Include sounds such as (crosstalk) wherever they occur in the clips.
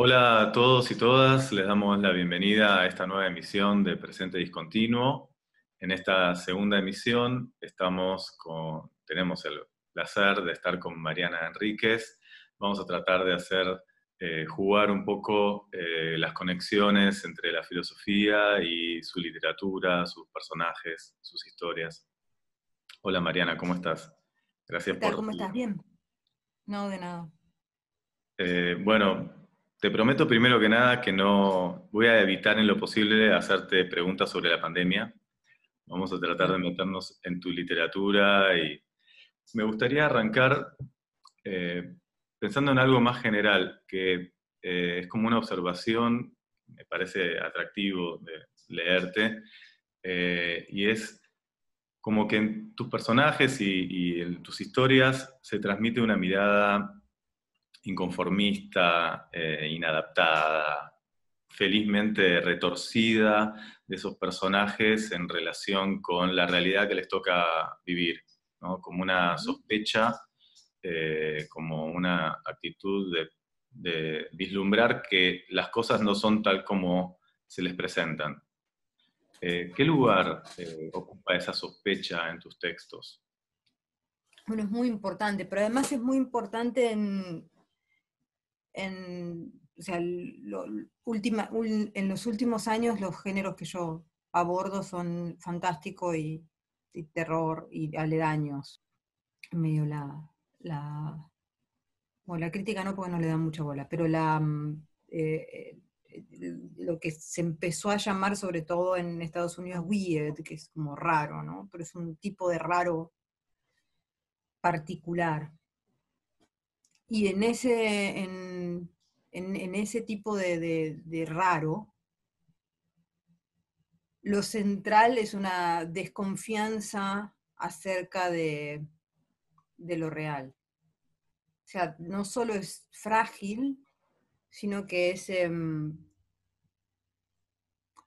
Hola a todos y todas, les damos la bienvenida a esta nueva emisión de Presente Discontinuo. En esta segunda emisión estamos con, tenemos el placer de estar con Mariana Enríquez. Vamos a tratar de hacer eh, jugar un poco eh, las conexiones entre la filosofía y su literatura, sus personajes, sus historias. Hola Mariana, ¿cómo estás? Gracias por... ¿Cómo estás? Bien. No, de nada. Eh, bueno, te prometo primero que nada que no voy a evitar en lo posible hacerte preguntas sobre la pandemia. Vamos a tratar de meternos en tu literatura y me gustaría arrancar eh, pensando en algo más general, que eh, es como una observación, me parece atractivo leerte, eh, y es como que en tus personajes y, y en tus historias se transmite una mirada inconformista, eh, inadaptada, felizmente retorcida de esos personajes en relación con la realidad que les toca vivir, como una sospecha, eh, como una actitud de, vislumbrar que las cosas no son tal como se les presentan. Eh, ¿Qué lugar ocupa esa sospecha en tus textos? Bueno, es muy importante, pero además es muy importante en, en, en los últimos años los géneros que yo abordo son fantástico y, terror y aledaños. Medio la, la, bueno, la crítica no porque no le da mucha bola, pero la, mm, eh, eh, lo que se empezó a llamar sobre todo en Estados Unidos weird, que es como raro, ¿no? Pero es un tipo de raro particular. Y en ese, en, ese tipo de, raro, lo central es una desconfianza acerca de, lo real. O sea, no solo es frágil, sino que es, em,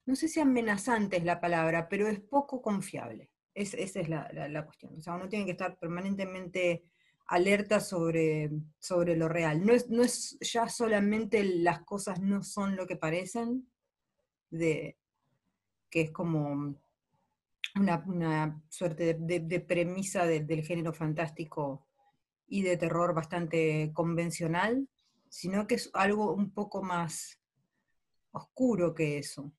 no sé si amenazante es la palabra, pero es poco confiable. esa es la, la, cuestión. O sea, uno tiene que estar permanentemente alerta sobre, sobre lo real. No es, no es, ya solamente las cosas no son lo que parecen, de, que es como una, suerte de, premisa del género fantástico y de terror bastante convencional, sino que es algo un poco más oscuro que eso,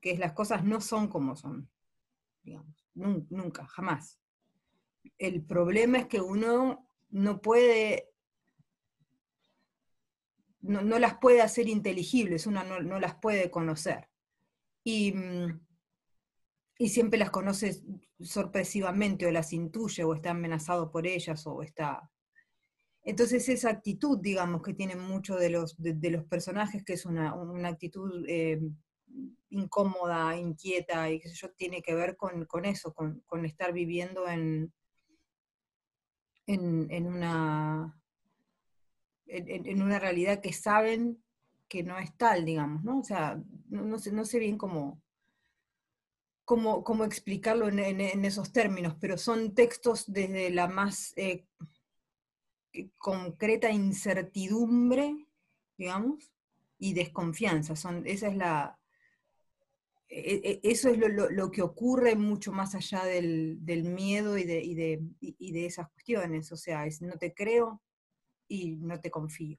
que es las cosas no son como son, nunca, jamás. El problema es que uno no puede, no, las puede hacer inteligibles, uno no, las puede conocer. Y, mm, y, siempre las conoce sorpresivamente o las intuye o está amenazado por ellas o está... Entonces esa actitud, digamos, que tienen muchos de los, de, los personajes, que es una, actitud eh, incómoda, inquieta y que yo, tiene que ver con, eso, con estar viviendo en, en, una, en, una realidad que saben que no es tal, digamos, ¿no? O sea, no, sé, no sé bien cómo, cómo, cómo explicarlo en, esos términos, pero son textos desde la más eh, concreta incertidumbre, digamos, y desconfianza. Son, esa es la, eso es lo, que ocurre mucho más allá del, miedo y de, esas cuestiones. O sea, es no te creo y no te confío.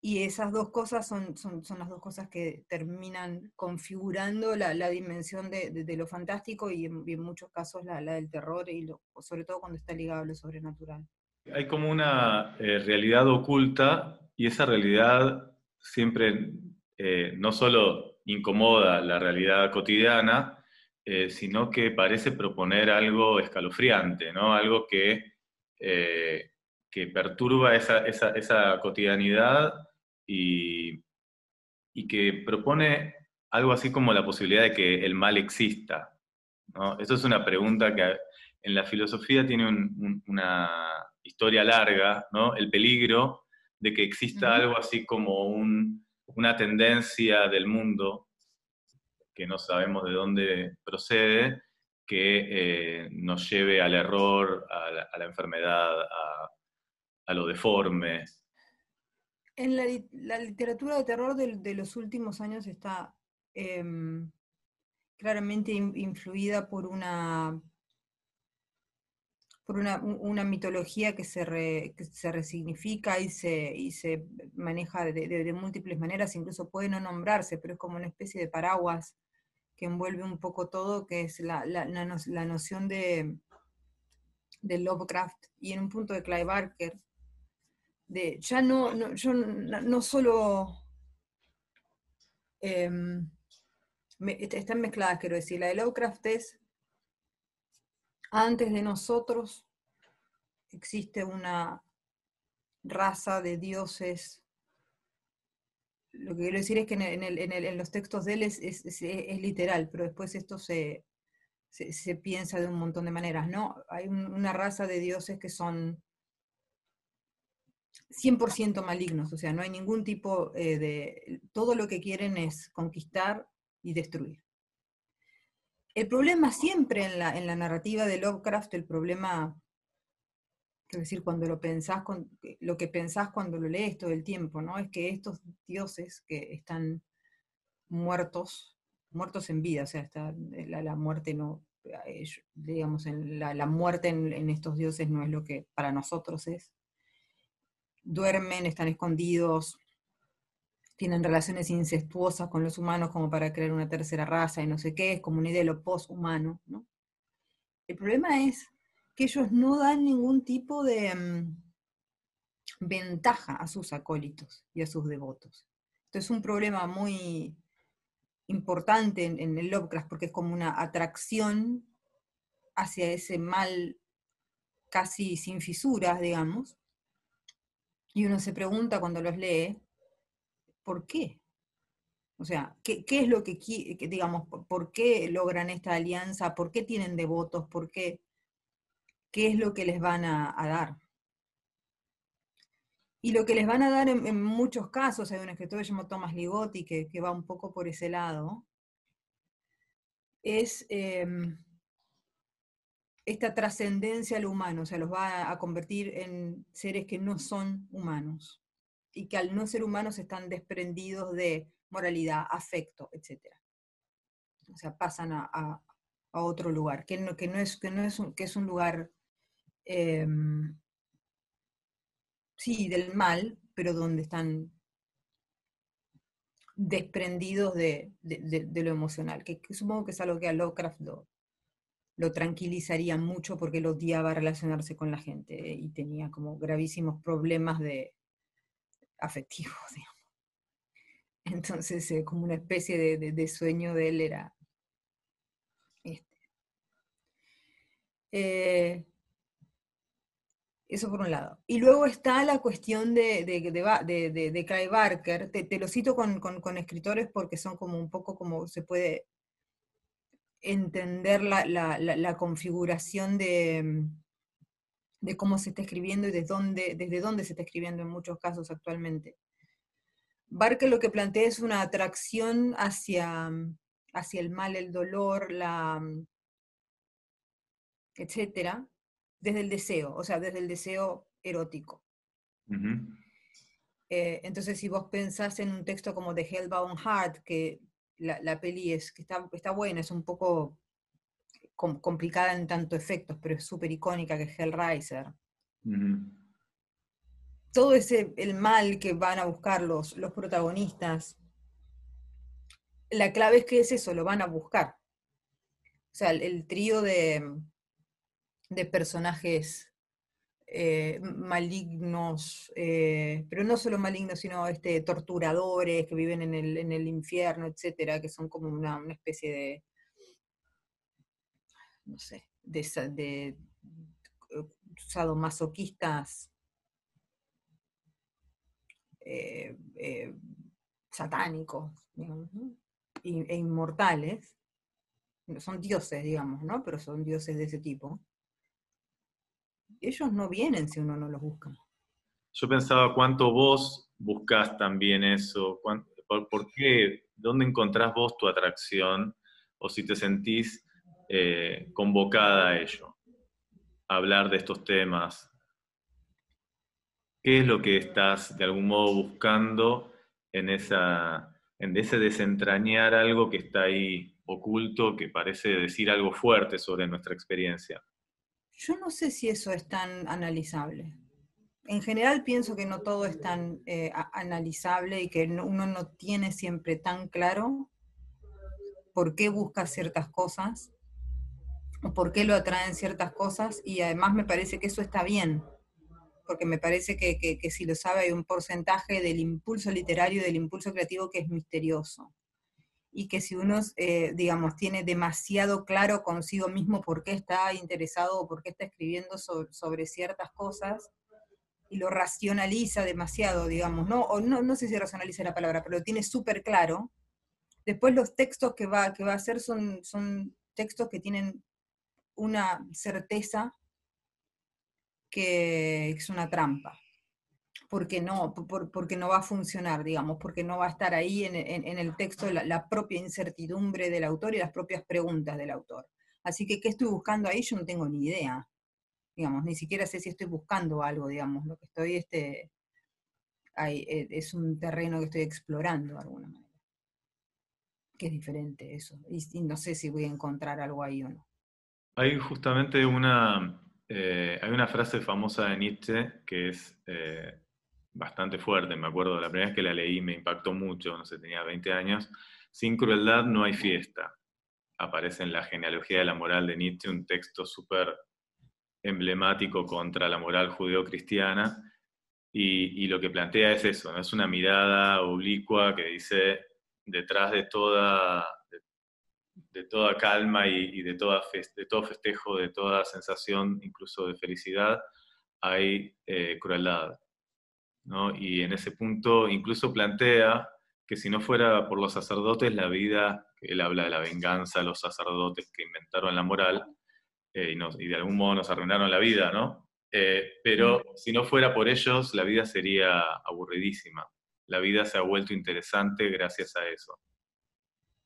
Y esas dos cosas son, las dos cosas que terminan configurando la, dimensión de, lo fantástico y en, muchos casos la, del terror, y sobre todo cuando está ligado a lo sobrenatural. Hay como una eh, realidad oculta y esa realidad siempre eh, no solo incomoda la realidad cotidiana, eh, sino que parece proponer algo escalofriante, ¿no? algo que, eh, que perturba esa, cotidianidad y, y, que propone algo así como la posibilidad de que el mal exista. ¿no? Eso es una pregunta que en la filosofía tiene una historia larga, ¿no? el peligro de que exista algo así como un una tendencia del mundo que no sabemos de dónde procede, que eh, nos lleve al error, a la, enfermedad, a, lo deforme. En la, literatura de terror de, los últimos años está em, claramente influida por una por una, mitología que se, se, resignifica y se, y se maneja de, múltiples maneras, incluso puede no nombrarse, pero es como una especie de paraguas que envuelve un poco todo, que es la, noción de, de, Lovecraft y en un punto de Clive Barker, de ya no, no yo no, solo em, están mezcladas, quiero decir, la de Lovecraft es antes de nosotros existe una raza de dioses. Lo que quiero decir es que en, los textos de él es, literal, pero después esto se, piensa de un montón de maneras, ¿no? Hay una raza de dioses que son 100% malignos, o sea, no hay ningún tipo eh, de... Todo lo que quieren es conquistar y destruir. El problema siempre en la, en la narrativa de Lovecraft, el problema, es decir, cuando lo pensás, lo que pensás cuando lo lees todo el tiempo, ¿no? Es que estos dioses que están muertos, muertos en vida, o sea, está, la, muerte no, eh, digamos, en la, la muerte en, estos dioses no es lo que para nosotros es. Duermen, están escondidos, tienen relaciones incestuosas con los humanos como para crear una tercera raza y no sé qué, es como una idea de lo post-humano, ¿no? El problema es que ellos no dan ningún tipo de mm, ventaja a sus acólitos y a sus devotos. Entonces es un problema muy importante en, en el Lovecraft porque es como una atracción hacia ese mal casi sin fisuras, digamos. Y uno se pregunta cuando los lee, ¿por qué? O sea, ¿qué, es lo que, digamos, por qué logran esta alianza? ¿Por qué tienen devotos? ¿Por qué? ¿Qué es lo que les van a, dar? Y lo que les van a dar en, muchos casos, hay un escritor llamado Thomas Ligotti que, va un poco por ese lado, es em, esta trascendencia al humano, o sea, los va a convertir en seres que no son humanos y que al no ser humanos están desprendidos de moralidad, afecto, etc. O sea, pasan a, otro lugar, que no, que no, es, que no es, un, que es un lugar, em, sí, del mal, pero donde están desprendidos de, lo emocional, que, supongo que es algo que a Lovecraft lo, lo tranquilizaría mucho porque él odiaba relacionarse con la gente y tenía como gravísimos problemas de, afectivo, (laughs) digamos. Entonces, eh, como una especie de, sueño de él era este. Eh, eso por un lado. Y luego está la cuestión de, de, de, Kai Barker. Te, lo cito con, escritores porque son como un poco como se puede entender la, la configuración de, de cómo se está escribiendo y de dónde, desde dónde se está escribiendo en muchos casos actualmente. Barker lo que plantea es una atracción hacia, hacia el mal, el dolor, la etcétera, desde el deseo, o sea, desde el deseo erótico. Eh, entonces, si vos pensás en un texto como The Hellbound Heart, que la, peli es, que está, está buena, es un poco complicada en tanto efectos, pero es súper icónica, que es Hellraiser. Todo ese, el mal que van a buscar los, los protagonistas, la clave es que es eso, lo van a buscar. O sea, el, trío de, de personajes eh, malignos, eh, pero no solo malignos, sino este, torturadores que viven en el, en el infierno, etcétera, que son como una, una especie de, no sé, de, de eh, sadomasoquistas eh, eh, satánicos e inmortales, son dioses, digamos, ¿no? Pero son dioses de ese tipo. Ellos no vienen si uno no los busca. Yo pensaba cuánto vos buscas también eso, por, qué, dónde encontrás vos tu atracción, o si te sentís eh, convocada a ello, a hablar de estos temas? ¿Qué es lo que estás de algún modo buscando en, esa, en ese desentrañar algo que está ahí oculto, que parece decir algo fuerte sobre nuestra experiencia? Yo no sé si eso es tan analizable. En general pienso que no todo es tan eh, analizable y que uno no tiene siempre tan claro por qué busca ciertas cosas o por qué lo atraen ciertas cosas y además me parece que eso está bien, porque me parece que, si lo sabe hay un porcentaje del impulso literario, del impulso creativo que es misterioso y que si uno, eh, digamos, tiene demasiado claro consigo mismo por qué está interesado o por qué está escribiendo sobre, ciertas cosas y lo racionaliza demasiado, digamos, ¿no? O no, no sé si racionaliza la palabra, pero lo tiene súper claro, después los textos que va, que va a hacer son, son textos que tienen una certeza que es una trampa porque no, porque no va a funcionar, digamos, porque no va a estar ahí en, el texto la, propia incertidumbre del autor y las propias preguntas del autor. Así que, ¿qué estoy buscando ahí? Yo no tengo ni idea. Digamos, ni siquiera sé si estoy buscando algo, digamos, lo que estoy, este, e, es un terreno que estoy explorando de alguna manera. Que es diferente eso. Y, no sé si voy a encontrar algo ahí o no. Hay justamente una, eh, hay una frase famosa de Nietzsche que es, eh, bastante fuerte, me acuerdo, la primera vez que la leí me impactó mucho, no sé, tenía 20 años, sin crueldad no hay fiesta. Aparece en la genealogía de la moral de Nietzsche un texto súper emblemático contra la moral judeocristiana y, y lo que plantea es eso, ¿no? es una mirada oblicua que dice detrás de toda, de, toda calma y, de, toda de todo festejo, de toda sensación, incluso de felicidad, hay eh, crueldad. Y en ese punto incluso plantea que si no fuera por los sacerdotes, la vida, él habla de la venganza, los sacerdotes que inventaron la moral eh, y, de algún modo nos arruinaron la vida, ¿no? Eh, pero mm. si no fuera por ellos, la vida sería aburridísima. La vida se ha vuelto interesante gracias a eso.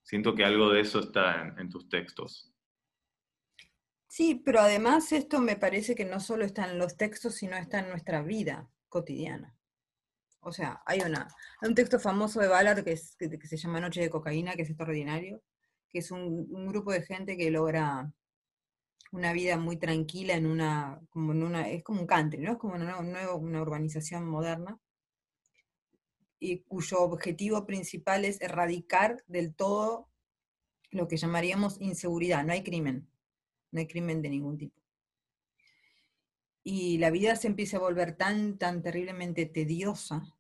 Siento que algo de eso está en tus textos. Sí, pero además esto me parece que no solo está en los textos, sino está en nuestra vida cotidiana. O sea, hay, una, un texto famoso de Ballard que, se llama Noche de Cocaína, que es extraordinario, que es un, grupo de gente que logra una vida muy tranquila en una, como en una, es como un country, ¿no? Es como una, una urbanización moderna, y cuyo objetivo principal es erradicar del todo lo que llamaríamos inseguridad. No hay crimen, no hay crimen de ningún tipo y la vida se empieza a volver tan, tan terriblemente tediosa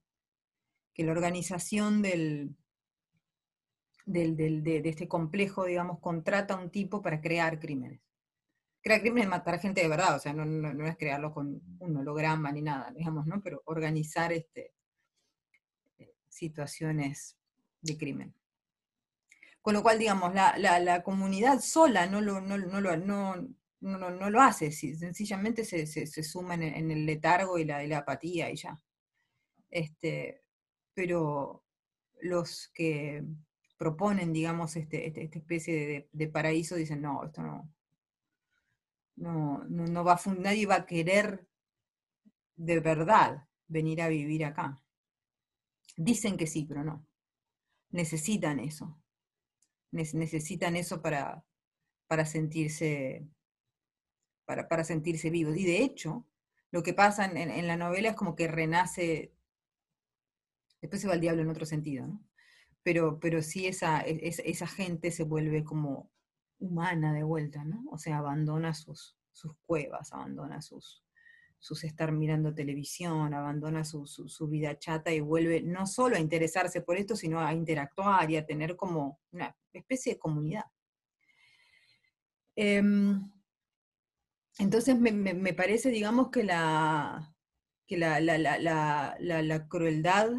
que la organización del, de, este complejo, digamos, contrata a un tipo para crear crímenes. Crear crímenes es matar gente de verdad, o sea, no, es crearlo con un holograma ni nada, digamos, ¿no? Pero organizar este, situaciones de crimen. Con lo cual, digamos, la, comunidad sola no lo, no, no, no, no, lo hace, sencillamente se, se, suma en, el letargo y la, la, apatía y ya. Este, pero los que proponen, digamos, este, este esta especie de, paraíso dicen, no, esto no, no, no, va a, nadie va a querer de verdad venir a vivir acá. Dicen que sí, pero no. Necesitan eso. necesitan eso para, para sentirse para, sentirse vivos. Y de hecho, lo que pasa en, la novela es como que renace, después se va al diablo en otro sentido, ¿no? Pero, pero sí esa, esa gente se vuelve como humana de vuelta, ¿no? O sea, abandona sus, sus cuevas, abandona sus, sus estar mirando televisión, abandona su, su, vida chata y vuelve no solo a interesarse por esto, sino a interactuar y a tener como una especie de comunidad. Em, entonces me, parece, digamos, que la, que la, la, crueldad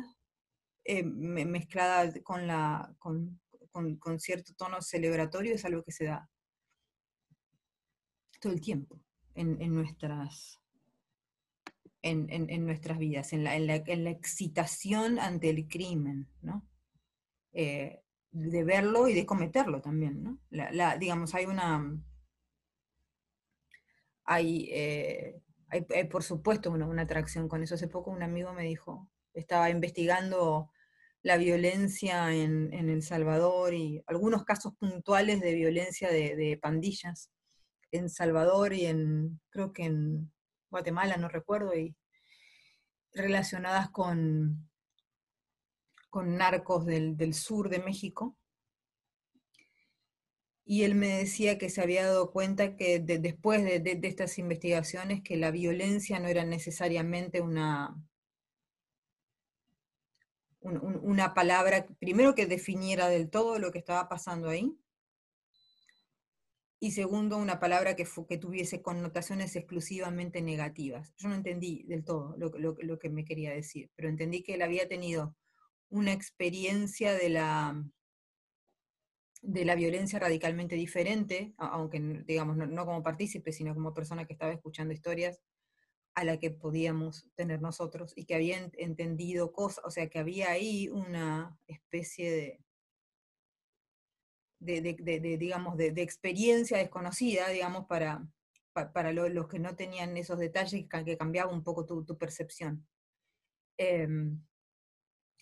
eh, mezclada con, la, con, cierto tono celebratorio es algo que se da todo el tiempo en, nuestras, en, nuestras vidas, en la, excitación ante el crimen, ¿no? Eh, de verlo y de cometerlo también, ¿no? digamos, hay una hay, eh, hay, por supuesto una, atracción con eso. Hace poco un amigo me dijo, estaba investigando la violencia en, El Salvador y algunos casos puntuales de violencia de, pandillas en Salvador y en, creo que en Guatemala, no recuerdo, y relacionadas con, con narcos del, del sur de México. Y él me decía que se había dado cuenta que después de, estas investigaciones que la violencia no era necesariamente una, una palabra, primero que definiera del todo lo que estaba pasando ahí, y segundo, una palabra que, que tuviese connotaciones exclusivamente negativas. Yo no entendí del todo lo, que me quería decir, pero entendí que él había tenido una experiencia de la, de la violencia radicalmente diferente, aunque digamos no, como partícipe, sino como persona que estaba escuchando historias a la que podíamos tener nosotros y que había entendido cosas, o sea, que había ahí una especie de, de, digamos, de, experiencia desconocida, digamos, para, para, los que no tenían esos detalles que, cambiaba un poco tu, percepción. Em,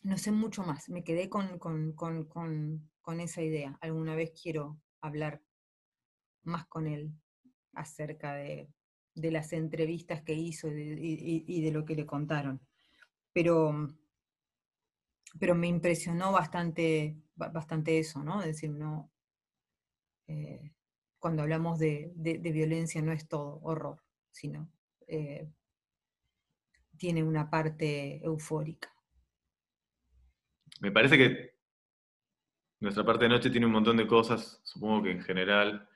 no sé mucho más, me quedé con, con esa idea. Alguna vez quiero hablar más con él acerca de, las entrevistas que hizo y, de lo que le contaron. Pero, pero me impresionó bastante, bastante eso, ¿no? Es decir, no, eh, cuando hablamos de, violencia no es todo horror, sino eh, tiene una parte eufórica. Me parece que nuestra parte de noche tiene un montón de cosas, supongo que en general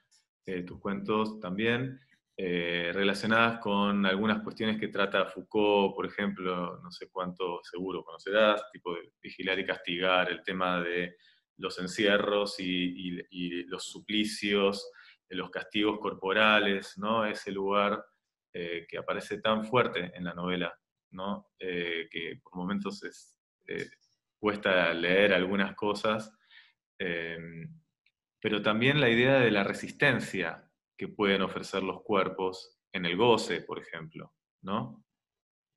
eh, tus cuentos también, eh, relacionadas con algunas cuestiones que trata Foucault, por ejemplo, no sé cuánto seguro conocerás, tipo vigilar y castigar, el tema de los encierros y, los suplicios, los castigos corporales, ¿no? Ese lugar eh, que aparece tan fuerte en la novela, ¿no? que por momentos es, cuesta leer algunas cosas pero también la idea de la resistencia que pueden ofrecer los cuerpos en el goce, por ejemplo, ¿no?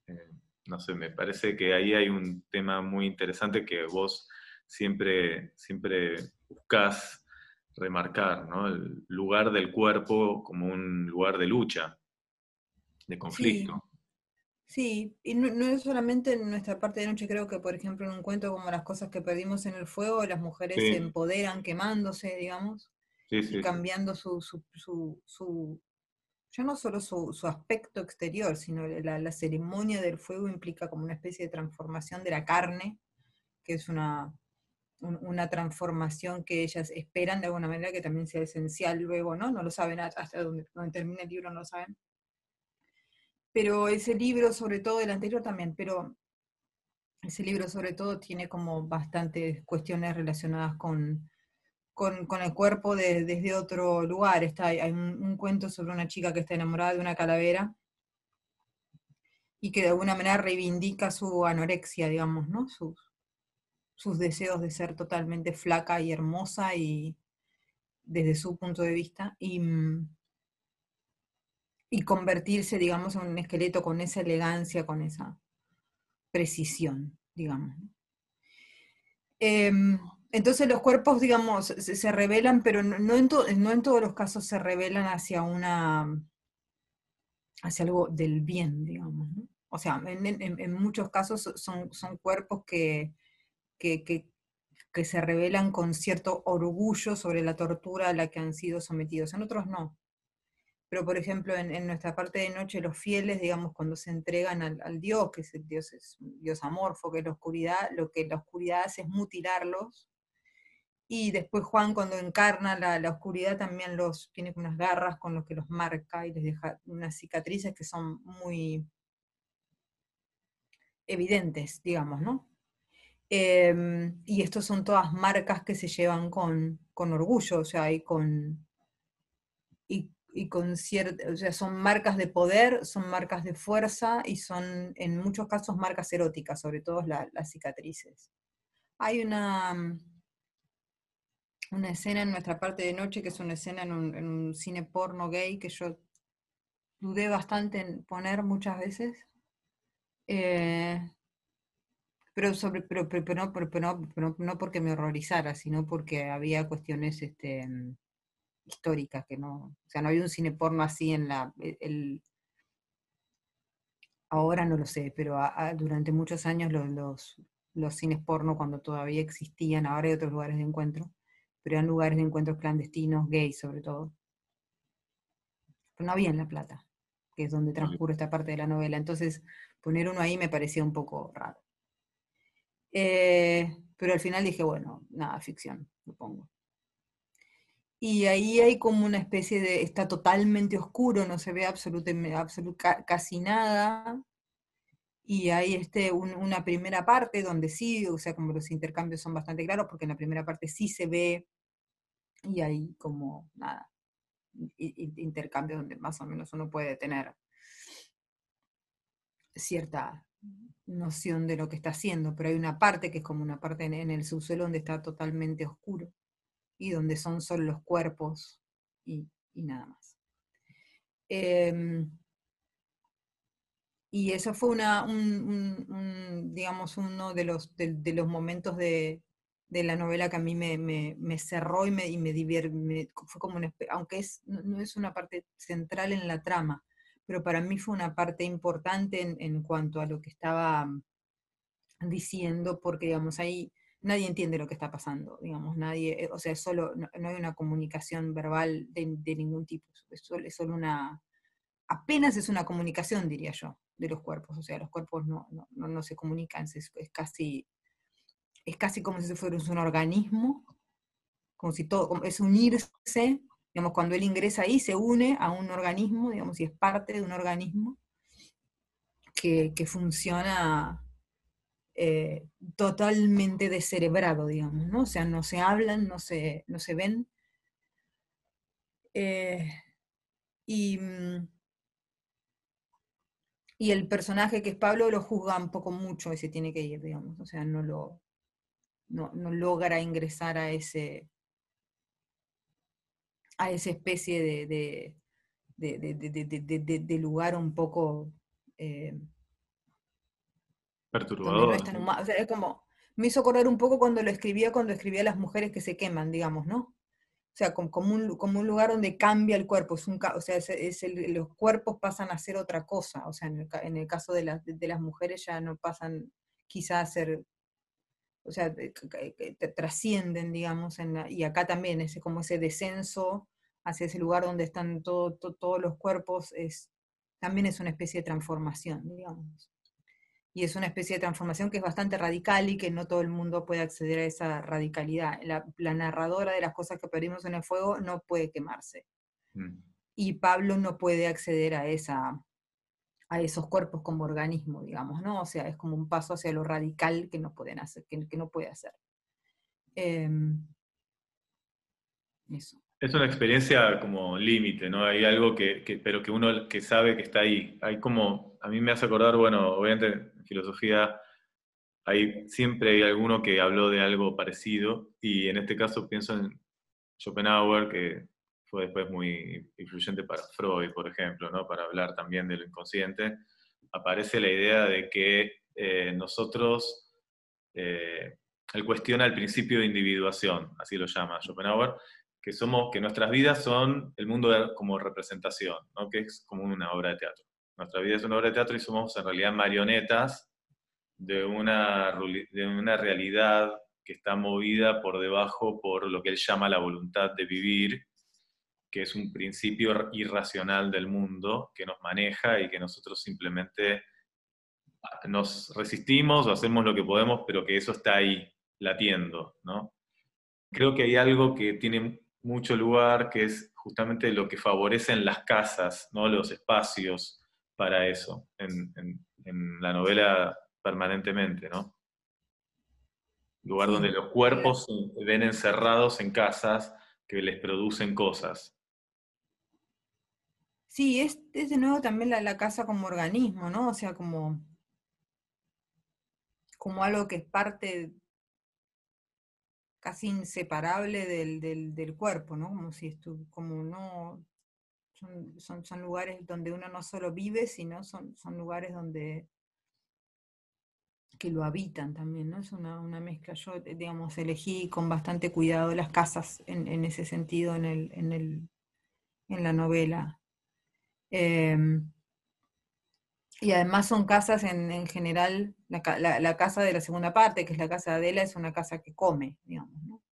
Em, no sé, me parece que ahí hay un tema muy interesante que vos siempre, siempre buscás remarcar, ¿no? El lugar del cuerpo como un lugar de lucha, de conflicto. Sí, y no, es solamente en nuestra parte de noche, creo que por ejemplo en un cuento como Las cosas que perdimos en el fuego, las mujeres se empoderan quemándose, digamos, y cambiando su, su, su, ya no solo su, aspecto exterior, sino la, ceremonia del fuego implica como una especie de transformación de la carne, que es una, una transformación que ellas esperan de alguna manera que también sea esencial luego, ¿no? No lo saben hasta donde, donde termina el libro, no lo saben pero ese libro, sobre todo el anterior también, pero ese libro sobre todo tiene como bastantes cuestiones relacionadas con, con, el cuerpo desde otro lugar. Está, hay un, cuento sobre una chica que está enamorada de una calavera y que de alguna manera reivindica su anorexia, digamos, ¿no? Sus, sus deseos de ser totalmente flaca y hermosa y desde su punto de vista. Y, mm, y convertirse, digamos, en un esqueleto con esa elegancia, con esa precisión, digamos. Em, entonces los cuerpos, digamos, se, revelan, pero no, en no, en todos los casos se revelan hacia una, hacia algo del bien, digamos. O sea, en, muchos casos son, son cuerpos que, que, que, se revelan con cierto orgullo sobre la tortura a la que han sido sometidos, en otros no. Pero, por ejemplo, en, nuestra parte de noche, los fieles, digamos, cuando se entregan al, Dios, que es el Dios, es un Dios amorfo, que es la oscuridad, lo que la oscuridad hace es mutilarlos. Y después Juan, cuando encarna la, oscuridad, también los tiene unas garras con los que los marca y les deja unas cicatrices que son muy evidentes, digamos, ¿no? Em, y estos son todas marcas que se llevan con, con orgullo, o sea, y con, y con cierta, o sea, son marcas de poder, son marcas de fuerza y son en muchos casos marcas eróticas, sobre todo las cicatrices. Hay una, una escena en nuestra parte de noche que es una escena en un, cine porno gay que yo dudé bastante en poner muchas veces. Eh, pero, sobre, pero, pero, no, pero, no, porque me horrorizara, sino porque había cuestiones este, históricas que no, o sea, no había un cine porno así en la, el, ahora no lo sé, pero durante muchos años los, los, los, cines porno cuando todavía existían, ahora hay otros lugares de encuentro, pero eran lugares de encuentros clandestinos, gays sobre todo. Pero no había en La Plata, que es donde transcurre esta parte de la novela, entonces poner uno ahí me parecía un poco raro. Eh, pero al final dije, bueno, nada, ficción, lo pongo. Y ahí hay como una especie de, está totalmente oscuro, no se ve absolutamente, casi nada. Y hay este, una primera parte donde sí, o sea, como los intercambios son bastante claros, porque en la primera parte sí se ve, y hay como, nada, intercambios donde más o menos uno puede tener cierta noción de lo que está haciendo, pero hay una parte que es como una parte en, el subsuelo donde está totalmente oscuro y donde son solo los cuerpos y, nada más. Em, y eso fue una, un, digamos, uno de los, de, los momentos de, la novela que a mí me, cerró y me, y me, fue como aunque es, no es una parte central en la trama, pero para mí fue una parte importante en, cuanto a lo que estaba diciendo, porque, digamos, ahí nadie entiende lo que está pasando, digamos, nadie, eh, o sea, solo, no, hay una comunicación verbal de, ningún tipo, es solo, una, apenas es una comunicación, diría yo, de los cuerpos, o sea, los cuerpos no, no, se comunican, es, casi, es casi como si fuera un organismo, como si todo, es unirse digamos, cuando él ingresa ahí, se une a un organismo, digamos, y es parte de un organismo que, funciona eh, totalmente descerebrado, digamos, ¿no? O sea, no se hablan, no se, no se ven. Eh, y, y el personaje que es Pablo lo juzga un poco mucho y se tiene que ir, digamos, o sea, no lo no logra ingresar a ese, a esa especie de, de, lugar un poco... Eh, Perturbador. es como, me hizo acordar un poco cuando lo escribía, cuando escribía las mujeres que se queman, digamos, ¿no? O sea, como, un, como un lugar donde cambia el cuerpo, es un, o sea, es, los cuerpos pasan a ser otra cosa, o sea, en el, en el caso de, de, las mujeres ya no pasan quizás a ser o sea, trascienden, digamos, y acá también ese como ese descenso hacia ese lugar donde están todos los cuerpos, es, también es una especie de transformación, digamos. Y es una especie de transformación que es bastante radical y que no todo el mundo puede acceder a esa radicalidad. La, narradora de las cosas que perdimos en el fuego no puede quemarse. Mm. Y Pablo no puede acceder a esa, a esos cuerpos como organismo, digamos, ¿no? O sea, es como un paso hacia lo radical que no pueden hacer, que, no puede hacer. Em, eso. Es una experiencia como límite, ¿no? Hay algo que, pero que uno que sabe que está ahí. Hay como, a mí me hace acordar, bueno, obviamente en filosofía hay, siempre hay alguno que habló de algo parecido, y en este caso pienso en Schopenhauer, que fue después muy influyente para Freud, por ejemplo, ¿no? para hablar también de lo inconsciente, aparece la idea de que eh, nosotros, eh, él cuestiona el principio de individuación, así lo llama Schopenhauer, que, somos, que nuestras vidas son el mundo como representación, ¿no? que es como una obra de teatro. Nuestra vida es una obra de teatro y somos en realidad marionetas de una, de una realidad que está movida por debajo por lo que él llama la voluntad de vivir que es un principio irracional del mundo que nos maneja y que nosotros simplemente nos resistimos o hacemos lo que podemos, pero que eso está ahí, latiendo, ¿no? Creo que hay algo que tiene mucho lugar, que es justamente lo que favorecen las casas, ¿no? los espacios para eso, en, la novela permanentemente, ¿no? Lugar donde los cuerpos se ven encerrados en casas que les producen cosas. Sí, es, de nuevo también la, casa como organismo, ¿no? O sea, como, como algo que es parte casi inseparable del, del, cuerpo, ¿no? Como si estuvo, como no, Son, son, lugares donde uno no solo vive, sino son, son lugares donde que lo habitan también, ¿no? Es una, mezcla. Yo, digamos, elegí con bastante cuidado las casas en, ese sentido en, el, en, el, en la novela. Em, y además son casas en, general, la, casa de la segunda parte, que es la casa de Adela, es una casa que come, digamos, ¿no?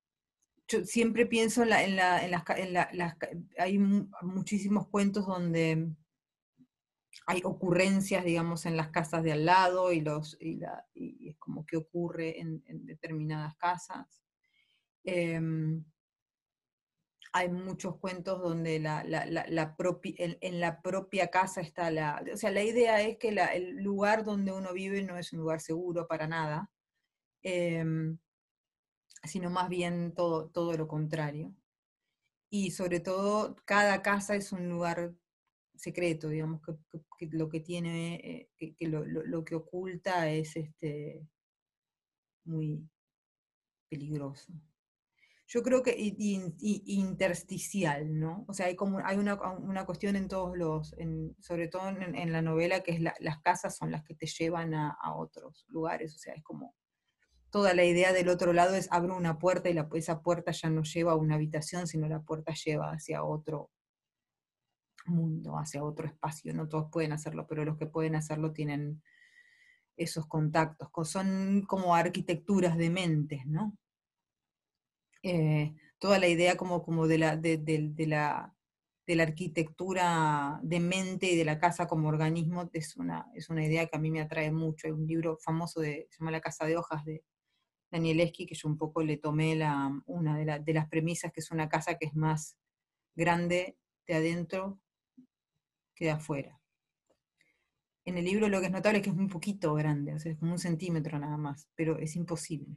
Yo siempre pienso en, la, las. Hay muchísimos cuentos donde hay ocurrencias, digamos, en las casas de al lado y, los, y, es como que ocurre en, determinadas casas. Em, hay muchos cuentos donde la, la, la, en, la propia casa está la... O sea, la idea es que el lugar donde uno vive no es un lugar seguro para nada, em, sino más bien todo, todo lo contrario. Y sobre todo, cada casa es un lugar secreto, digamos, que, lo que tiene, eh, que, lo, que oculta es este, muy peligroso. Yo creo que intersticial, ¿no? O sea, hay como hay una, cuestión en todos los, sobre todo en, la novela, que es las casas son las que te llevan a, otros lugares. O sea, es como toda la idea del otro lado es abro una puerta y la, esa puerta ya no lleva a una habitación, sino la puerta lleva hacia otro mundo, hacia otro espacio. No todos pueden hacerlo, pero los que pueden hacerlo tienen esos contactos. Son como arquitecturas de mentes, ¿no? Eh, toda la idea como, como de, la, de, la, de la arquitectura de mente y de la casa como organismo es una, es una idea que a mí me atrae mucho. Hay un libro famoso de, se llama La Casa de Hojas de Danielewski, que yo un poco le tomé la, una de, de las premisas, que es una casa que es más grande de adentro que de afuera. En el libro lo que es notable es que es un poquito grande, o sea, es como un centímetro nada más, pero es imposible.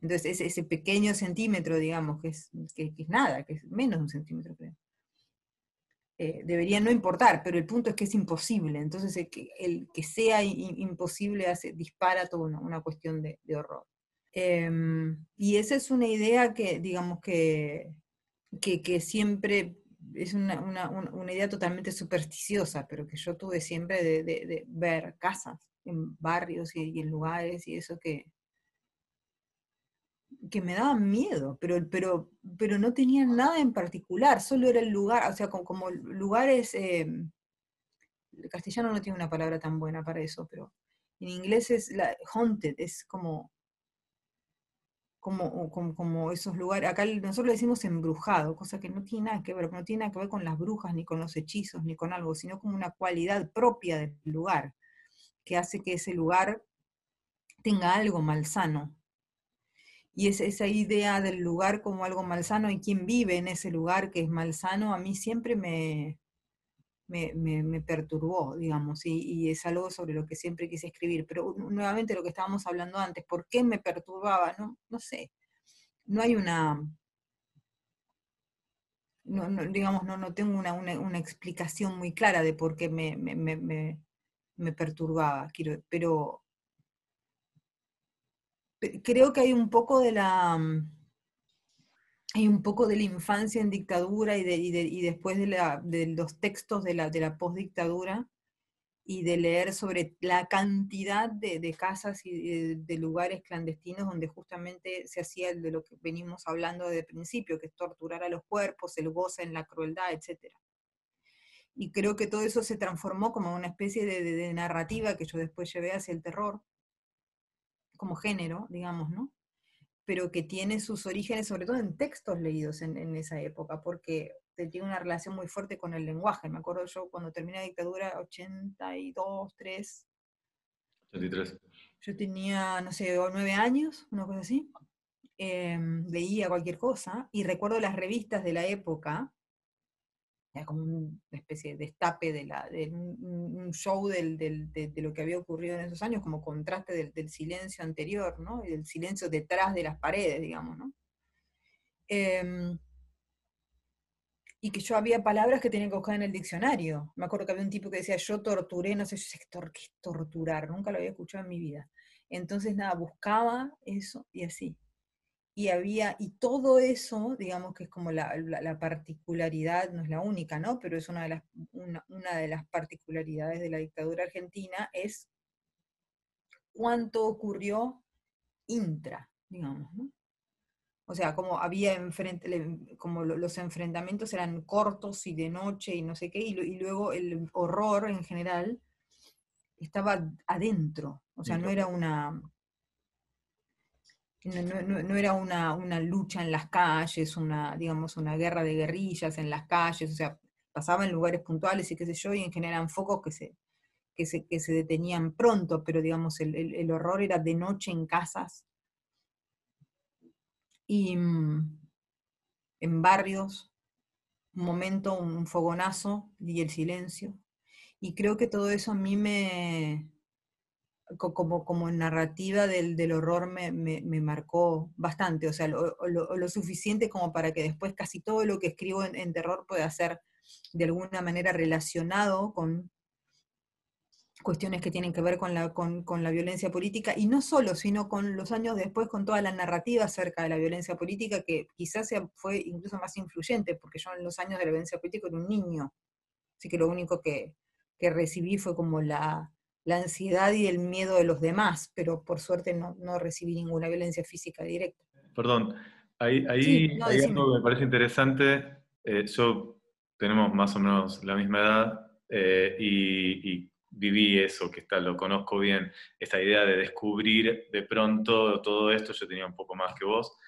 Entonces, ese, pequeño centímetro, digamos, que es, que, es nada, que es menos de un centímetro, creo. Eh, debería no importar, pero el punto es que es imposible. Entonces, el que, el que sea imposible hace, dispara toda una, cuestión de, horror. Em, y esa es una idea que, digamos, que, que, siempre es una, una, idea totalmente supersticiosa, pero que yo tuve siempre de, de, ver casas en barrios y, y, en lugares y eso que, que me daban miedo, pero, pero, pero no tenían nada en particular, solo era el lugar, o sea, como, lugares, eh, el castellano no tiene una palabra tan buena para eso, pero en inglés es la, haunted, es como, como, como, esos lugares, acá nosotros le decimos embrujado, cosa que no tiene nada que ver, no tiene nada que ver con las brujas, ni con los hechizos, ni con algo, sino como una cualidad propia del lugar, que hace que ese lugar tenga algo malsano, y es esa idea del lugar como algo malsano y quién vive en ese lugar que es malsano, a mí siempre me, me, perturbó, digamos, y, es algo sobre lo que siempre quise escribir. Pero nuevamente lo que estábamos hablando antes, ¿por qué me perturbaba? No, no sé, no hay una... No, digamos, no, no tengo una, una, explicación muy clara de por qué me, me perturbaba, quiero, pero creo que hay un poco de la mm, hay un poco de la infancia en dictadura y, de, y, después de, la, de, los textos de la, de la postdictadura y de leer sobre la cantidad de, casas y de, lugares clandestinos donde justamente se hacía de lo que venimos hablando desde el principio, que es torturar a los cuerpos, el goce en la crueldad, etc. Y creo que todo eso se transformó como una especie de narrativa que yo después llevé hacia el terror, como género, digamos, ¿no? Pero que tiene sus orígenes sobre todo en textos leídos en, esa época, porque tiene una relación muy fuerte con el lenguaje. Me acuerdo yo cuando terminé la dictadura, 82, 3. 83. Yo tenía, no sé, nueve años, una cosa así. Em, leía cualquier cosa y recuerdo las revistas de la época era como una especie de destape de, la, de un, show del, de, lo que había ocurrido en esos años, como contraste del, silencio anterior, ¿no? Y del silencio detrás de las paredes, digamos, ¿no? Em, y que yo había palabras que tenía que buscar en el diccionario. Me acuerdo que había un tipo que decía, yo torturé, no sé, yo sé qué es torturar, nunca lo había escuchado en mi vida. Entonces, nada, buscaba eso y así. Y había, y todo eso, digamos que es como la, particularidad, no es la única, ¿no? Pero es una de, las, una, de las particularidades de la dictadura argentina, es cuánto ocurrió intra, digamos, ¿no? O sea, como había enfrente, como los enfrentamientos eran cortos y de noche y no sé qué, y, y luego el horror en general estaba adentro, o sea, no era una, no, era una, lucha en las calles, una, digamos, una guerra de guerrillas en las calles, o sea, pasaba en lugares puntuales y qué sé yo, y en general focos que se, que se, que se detenían pronto, pero digamos, el, horror era de noche en casas y mm, en barrios, un momento, un fogonazo y el silencio. Y creo que todo eso a mí me, como, como narrativa del, del horror me, me, marcó bastante, o sea, lo, lo, suficiente como para que después casi todo lo que escribo en, terror pueda ser de alguna manera relacionado con cuestiones que tienen que ver con la, con, con la violencia política, y no solo, sino con los años después, con toda la narrativa acerca de la violencia política, que quizás fue incluso más influyente, porque yo en los años de la violencia política era un niño, así que lo único que, que recibí fue como la, la ansiedad y el miedo de los demás, pero por suerte no, recibí ninguna violencia física directa. Perdón, ahí, hay algo que me parece interesante. Eh, yo tenemos más o menos la misma edad eh, y, viví eso, que está, lo conozco bien, esta idea de descubrir de pronto todo esto, yo tenía un poco más que vos,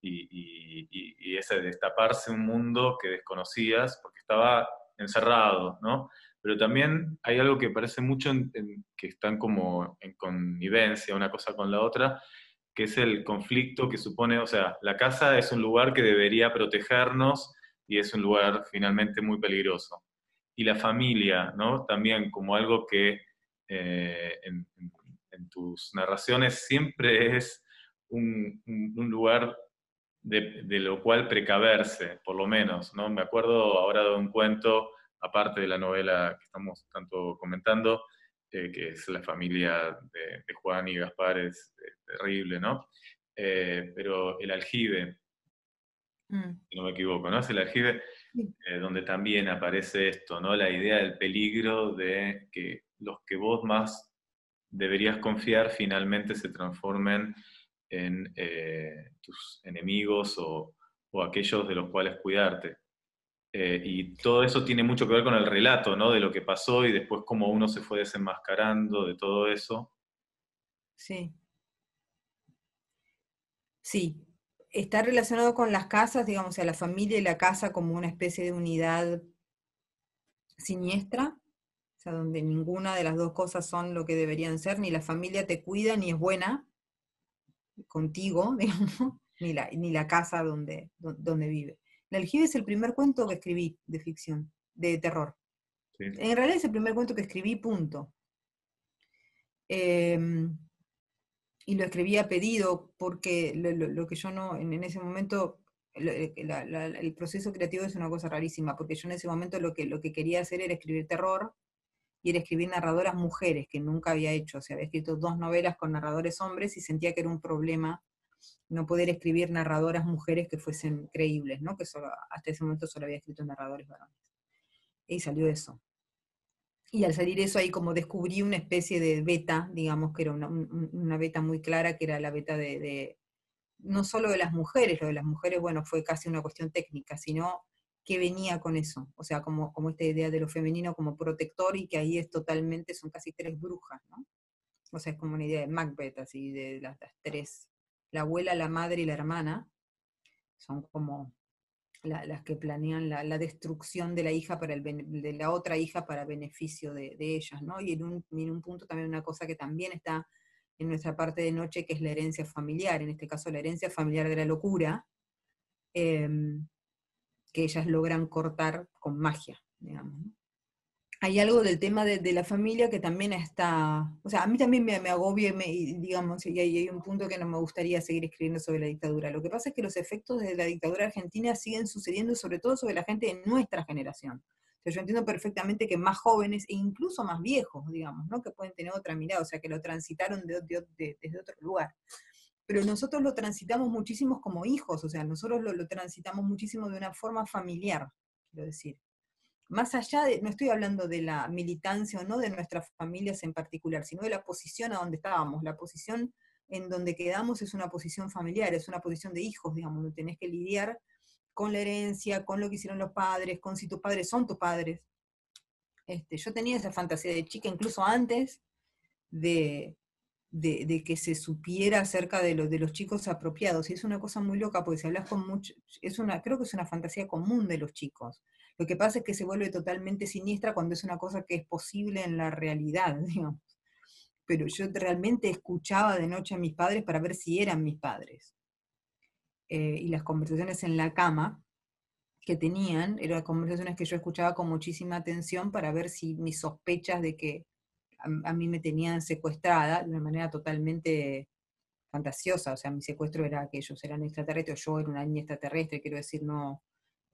y, y, y ese destaparse un mundo que desconocías, porque estaba encerrado, ¿no? Pero también hay algo que parece mucho en, que están como en connivencia una cosa con la otra, que es el conflicto que supone, o sea, la casa es un lugar que debería protegernos y es un lugar finalmente muy peligroso. Y la familia, ¿no? También como algo que eh, en, tus narraciones siempre es un, lugar de, de, lo cual precaverse, por lo menos, ¿no? Me acuerdo ahora de un cuento aparte de la novela que estamos tanto comentando, eh, que es la familia de, Juan y Gaspar, es terrible, ¿no? Eh, pero el aljibe, mm. si no me equivoco, ¿no? Es el aljibe eh, donde también aparece esto, ¿no? La idea del peligro de que los que vos más deberías confiar finalmente se transformen en tus enemigos o, o aquellos de los cuales cuidarte. Eh, y todo eso tiene mucho que ver con el relato, ¿no? De lo que pasó y después cómo uno se fue desenmascarando de todo eso. Sí. Sí. Está relacionado con las casas, digamos, a la familia y la casa como una especie de unidad siniestra, o sea, donde ninguna de las dos cosas son lo que deberían ser, ni la familia te cuida ni es buena contigo, (laughs) digamos, ni la, ni la casa donde, donde vive. El aljibe es el primer cuento que escribí de ficción, de terror. En realidad es el primer cuento que escribí, punto. Em, y lo escribí a pedido porque lo, que yo no, en, ese momento, eh, el proceso creativo es una cosa rarísima, porque yo en ese momento lo que, lo que quería hacer era escribir terror y era escribir narradoras mujeres, que nunca había hecho. O sea, había escrito dos novelas con narradores hombres y sentía que era un problema no poder escribir narradoras mujeres que fuesen creíbles, ¿no? Que solo, hasta ese momento solo había escrito narradores varones. Y salió eso. Y al salir eso ahí como descubrí una especie de beta, digamos que era una, beta muy clara, que era la beta de, no solo de las mujeres, lo de las mujeres, bueno, fue casi una cuestión técnica, sino que venía con eso, o sea, como, como esta idea de lo femenino como protector y que ahí es totalmente, son casi tres brujas, ¿no? O sea, es como una idea de Macbeth, así, de las tres la abuela, la madre y la hermana, son como las que planean la, destrucción de la hija para el, de la otra hija para beneficio de, ellas, ¿no? Y en un, en un, punto también una cosa que también está en nuestra parte de noche, que es la herencia familiar, en este caso la herencia familiar de la locura, em, que ellas logran cortar con magia, digamos. Hay algo del tema de, la familia que también está, o sea, a mí también me, agobia, y digamos, y hay, un punto que no me gustaría seguir escribiendo sobre la dictadura. Lo que pasa es que los efectos de la dictadura argentina siguen sucediendo, sobre todo sobre la gente de nuestra generación. O sea, yo entiendo perfectamente que más jóvenes e incluso más viejos, digamos, ¿no? que pueden tener otra mirada, o sea, que lo transitaron desde otro lugar. pero nosotros lo transitamos muchísimo como hijos, o sea, nosotros lo transitamos muchísimo de una forma familiar, quiero decir. Más allá de, no estoy hablando de la militancia o no de nuestras familias en particular, sino de la posición a donde estábamos. La posición en donde quedamos es una posición familiar, es una posición de hijos, digamos, donde tenés que lidiar con la herencia, con lo que hicieron los padres, con si tus padres son tus padres. Este, yo tenía esa fantasía de chica incluso antes de, de, que se supiera acerca de, de los chicos apropiados. Y es una cosa muy loca, porque si hablas con mucho, es una, creo que es una fantasía común de los chicos. Lo que pasa es que se vuelve totalmente siniestra cuando es una cosa que es posible en la realidad, (laughs) digamos. Pero yo realmente escuchaba de noche a mis padres para ver si eran mis padres. Eh, y las conversaciones en la cama que tenían, eran conversaciones que yo escuchaba con muchísima atención para ver si mis sospechas de que a, mí me tenían secuestrada de una manera totalmente fantasiosa, o sea, mi secuestro era que ellos eran extraterrestres, yo era una niña extraterrestre, quiero decir, no,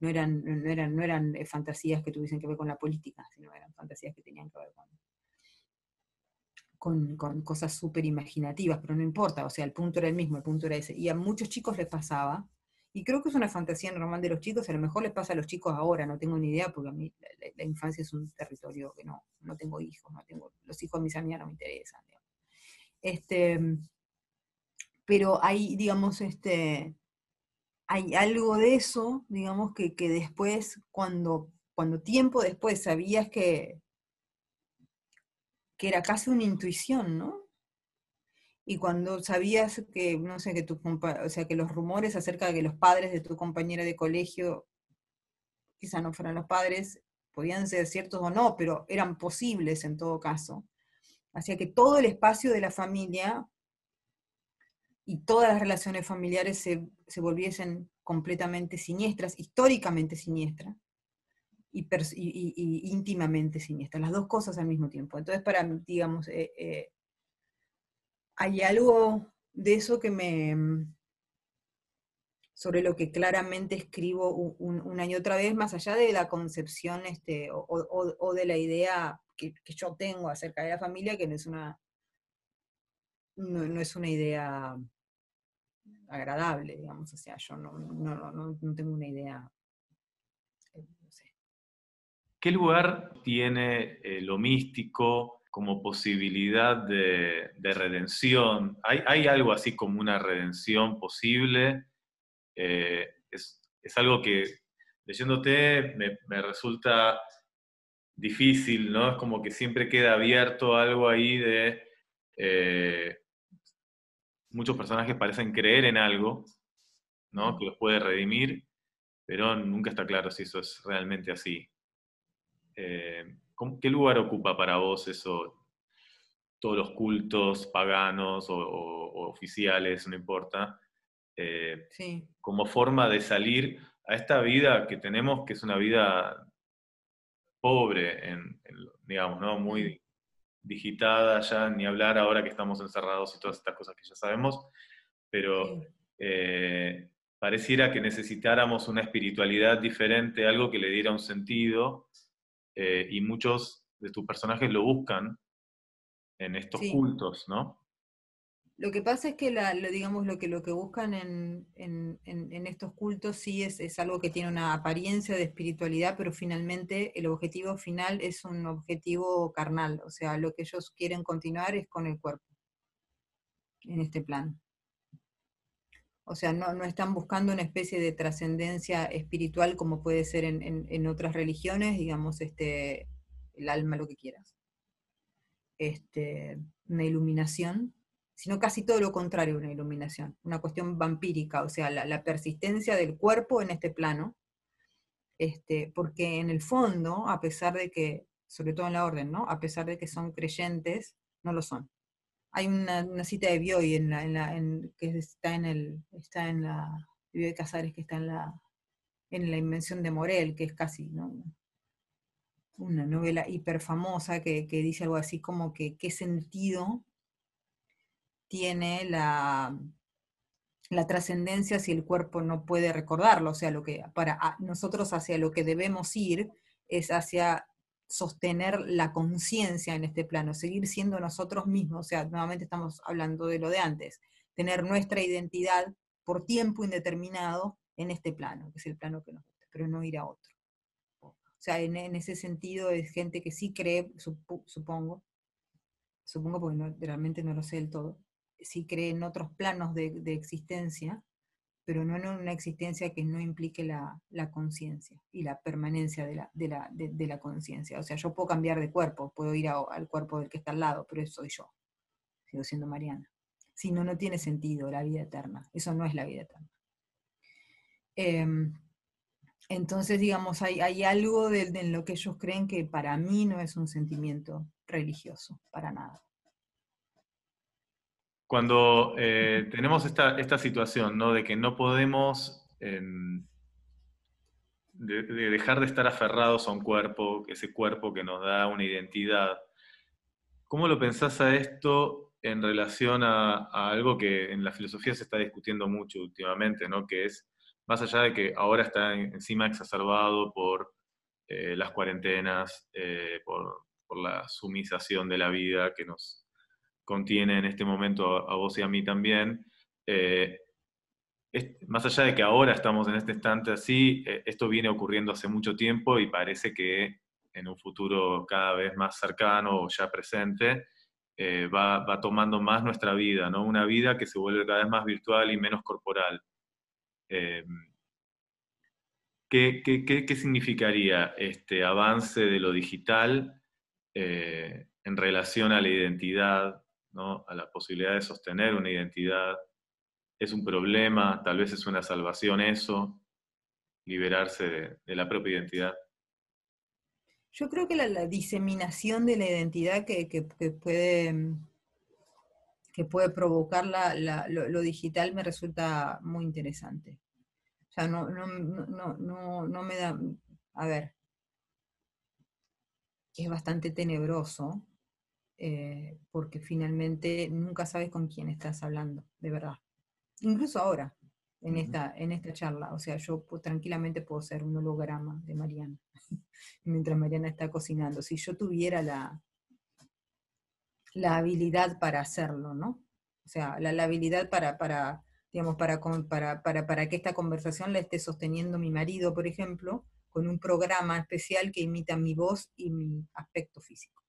no eran, no eran, no eran eh, fantasías que tuviesen que ver con la política, sino eran fantasías que tenían que ver con, con, cosas súper imaginativas, pero no importa, o sea, el punto era el mismo, el punto era ese. Y a muchos chicos les pasaba, y creo que es una fantasía normal de los chicos, a lo mejor les pasa a los chicos ahora, no tengo ni idea, porque a mí la, infancia es un territorio que no, no tengo hijos, no tengo, los hijos de mis amigas no me interesan. Este, pero hay, digamos, este, hay algo de eso, digamos, que, que después, cuando, cuando tiempo después sabías que, que era casi una intuición, ¿no? y cuando sabías que, no sé, que tu o sea, que los rumores acerca de que los padres de tu compañera de colegio, quizá no fueran los padres, podían ser ciertos o no, pero eran posibles en todo caso. Hacía que todo el espacio de la familia y todas las relaciones familiares se, se volviesen completamente siniestras, históricamente siniestras y, y, íntimamente siniestras, las dos cosas al mismo tiempo. Entonces, para, digamos, eh, eh, hay algo de eso que me, mm, sobre lo que claramente escribo una y otra vez, más allá de la concepción este, o, de la idea que, yo tengo acerca de la familia, que no es una, no, es una idea agradable, digamos, o sea, yo no, no tengo una idea, eh, ¿Qué lugar tiene eh, lo místico como posibilidad de, redención. ¿Hay, algo así como una redención posible? Eh, es, algo que leyéndote me, resulta difícil, ¿no? Es como que siempre queda abierto algo ahí de... muchos personajes parecen creer en algo, ¿no? Que los puede redimir, pero nunca está claro si eso es realmente así. Eh, ¿Qué lugar ocupa para vos eso? Todos los cultos paganos o, oficiales, no importa, eh, como forma de salir a esta vida que tenemos, que es una vida pobre, en, digamos, ¿no? muy digitada ya, ni hablar ahora que estamos encerrados y todas estas cosas que ya sabemos, pero eh, pareciera que necesitáramos una espiritualidad diferente, algo que le diera un sentido eh, y muchos de tus personajes lo buscan en estos cultos, ¿no? Lo que pasa es que, lo, digamos, lo que, lo que buscan en, estos cultos sí es, es, algo que tiene una apariencia de espiritualidad, pero finalmente el objetivo final es un objetivo carnal, o sea, lo que ellos quieren continuar es con el cuerpo, en este plan. O sea, no, están buscando una especie de trascendencia espiritual como puede ser en, otras religiones, digamos, este, el alma, lo que quieras. Este, una iluminación, sino casi todo lo contrario, una iluminación, una cuestión vampírica, o sea, la, persistencia del cuerpo en este plano, este, porque en el fondo, a pesar de que, sobre todo en la orden, ¿no? A pesar de que son creyentes, no lo son hay una, cita de Bioy en la, en que está en el, está en la, Bioy Casares, que está en la, en la invención de Morel, que es casi, ¿no? Una novela hiper famosa que, dice algo así como que qué sentido tiene la, la trascendencia si el cuerpo no puede recordarlo. O sea, lo que para nosotros hacia lo que debemos ir es hacia sostener la conciencia en este plano, seguir siendo nosotros mismos, o sea, nuevamente estamos hablando de lo de antes, tener nuestra identidad por tiempo indeterminado en este plano, que es el plano que nos gusta, pero no ir a otro. O sea, en, ese sentido es gente que sí cree, supongo, supongo porque realmente no lo sé del todo, sí cree en otros planos de, existencia, pero no en una existencia que no implique la, conciencia y la permanencia de la, de la, conciencia. O sea, yo puedo cambiar de cuerpo, puedo ir al cuerpo del que está al lado, pero eso soy yo. Sigo siendo Mariana. Si no, no tiene sentido la vida eterna. Eso no es la vida eterna. Em, entonces, digamos, hay, hay algo de, en lo que ellos creen que para mí no es un sentimiento religioso, para nada. Cuando eh, tenemos esta, situación, ¿no? De que no podemos em, de, dejar de estar aferrados a un cuerpo, ese cuerpo que nos da una identidad. ¿Cómo lo pensás a esto en relación a, algo que en la filosofía se está discutiendo mucho últimamente, ¿no? que es, más allá de que ahora está encima exacerbado por eh, las cuarentenas, eh, por, la sumisación de la vida que nos contiene en este momento a, vos y a mí también, eh, más allá de que ahora estamos en este instante así, esto viene ocurriendo hace mucho tiempo y parece que en un futuro cada vez más cercano o ya presente, eh, va, tomando más nuestra vida, ¿no? Una vida que se vuelve cada vez más virtual y menos corporal. Eh, ¿qué, significaría este avance de lo digital eh, en relación a la identidad, ¿no? a la posibilidad de sostener una identidad? ¿Es un problema? ¿Tal vez es una salvación eso? Liberarse de la propia identidad. Yo creo que la, diseminación de la identidad que, puede, mm, que puede provocar lo, digital me resulta muy interesante. O sea, no, no, me da, a ver, es bastante tenebroso, eh, porque finalmente nunca sabes con quién estás hablando, de verdad. Incluso ahora, en, esta, en esta charla. O sea, yo tranquilamente puedo ser un holograma de Mariana, (laughs) mientras Mariana está cocinando. Si yo tuviera la, la habilidad para hacerlo, ¿no? O sea, la, habilidad para, para digamos, para, para, para, para que esta conversación la esté sosteniendo mi marido, por ejemplo, con un programa especial que imita mi voz y mi aspecto físico.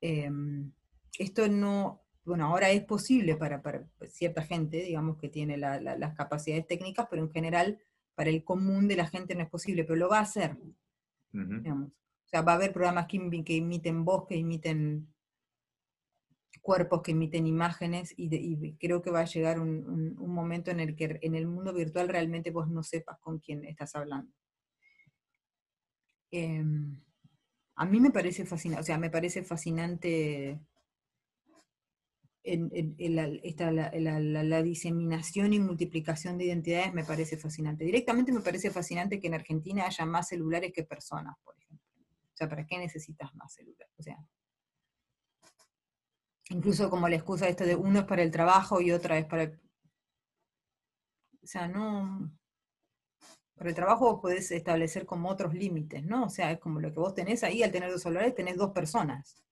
Em, esto no, bueno, ahora es posible para, cierta gente, digamos, que tiene las capacidades técnicas, pero en general para el común de la gente no es posible, pero lo va a hacer. O sea, va a haber programas que, imiten voz, que imiten cuerpos, que imiten imágenes, y, creo que va a llegar un, momento en el que en el mundo virtual realmente vos no sepas con quién estás hablando. Em, a mí me parece fascinante, o sea, me parece fascinante la, diseminación y multiplicación de identidades me parece fascinante. Directamente me parece fascinante que en Argentina haya más celulares que personas, por ejemplo. O sea, ¿para qué necesitas más celulares? O sea, incluso como la excusa esto de uno es para el trabajo y otra es para el... O sea, no... Para el trabajo vos podés establecer como otros límites, ¿no? O sea, es como lo que vos tenés ahí, al tener dos celulares tenés dos personas,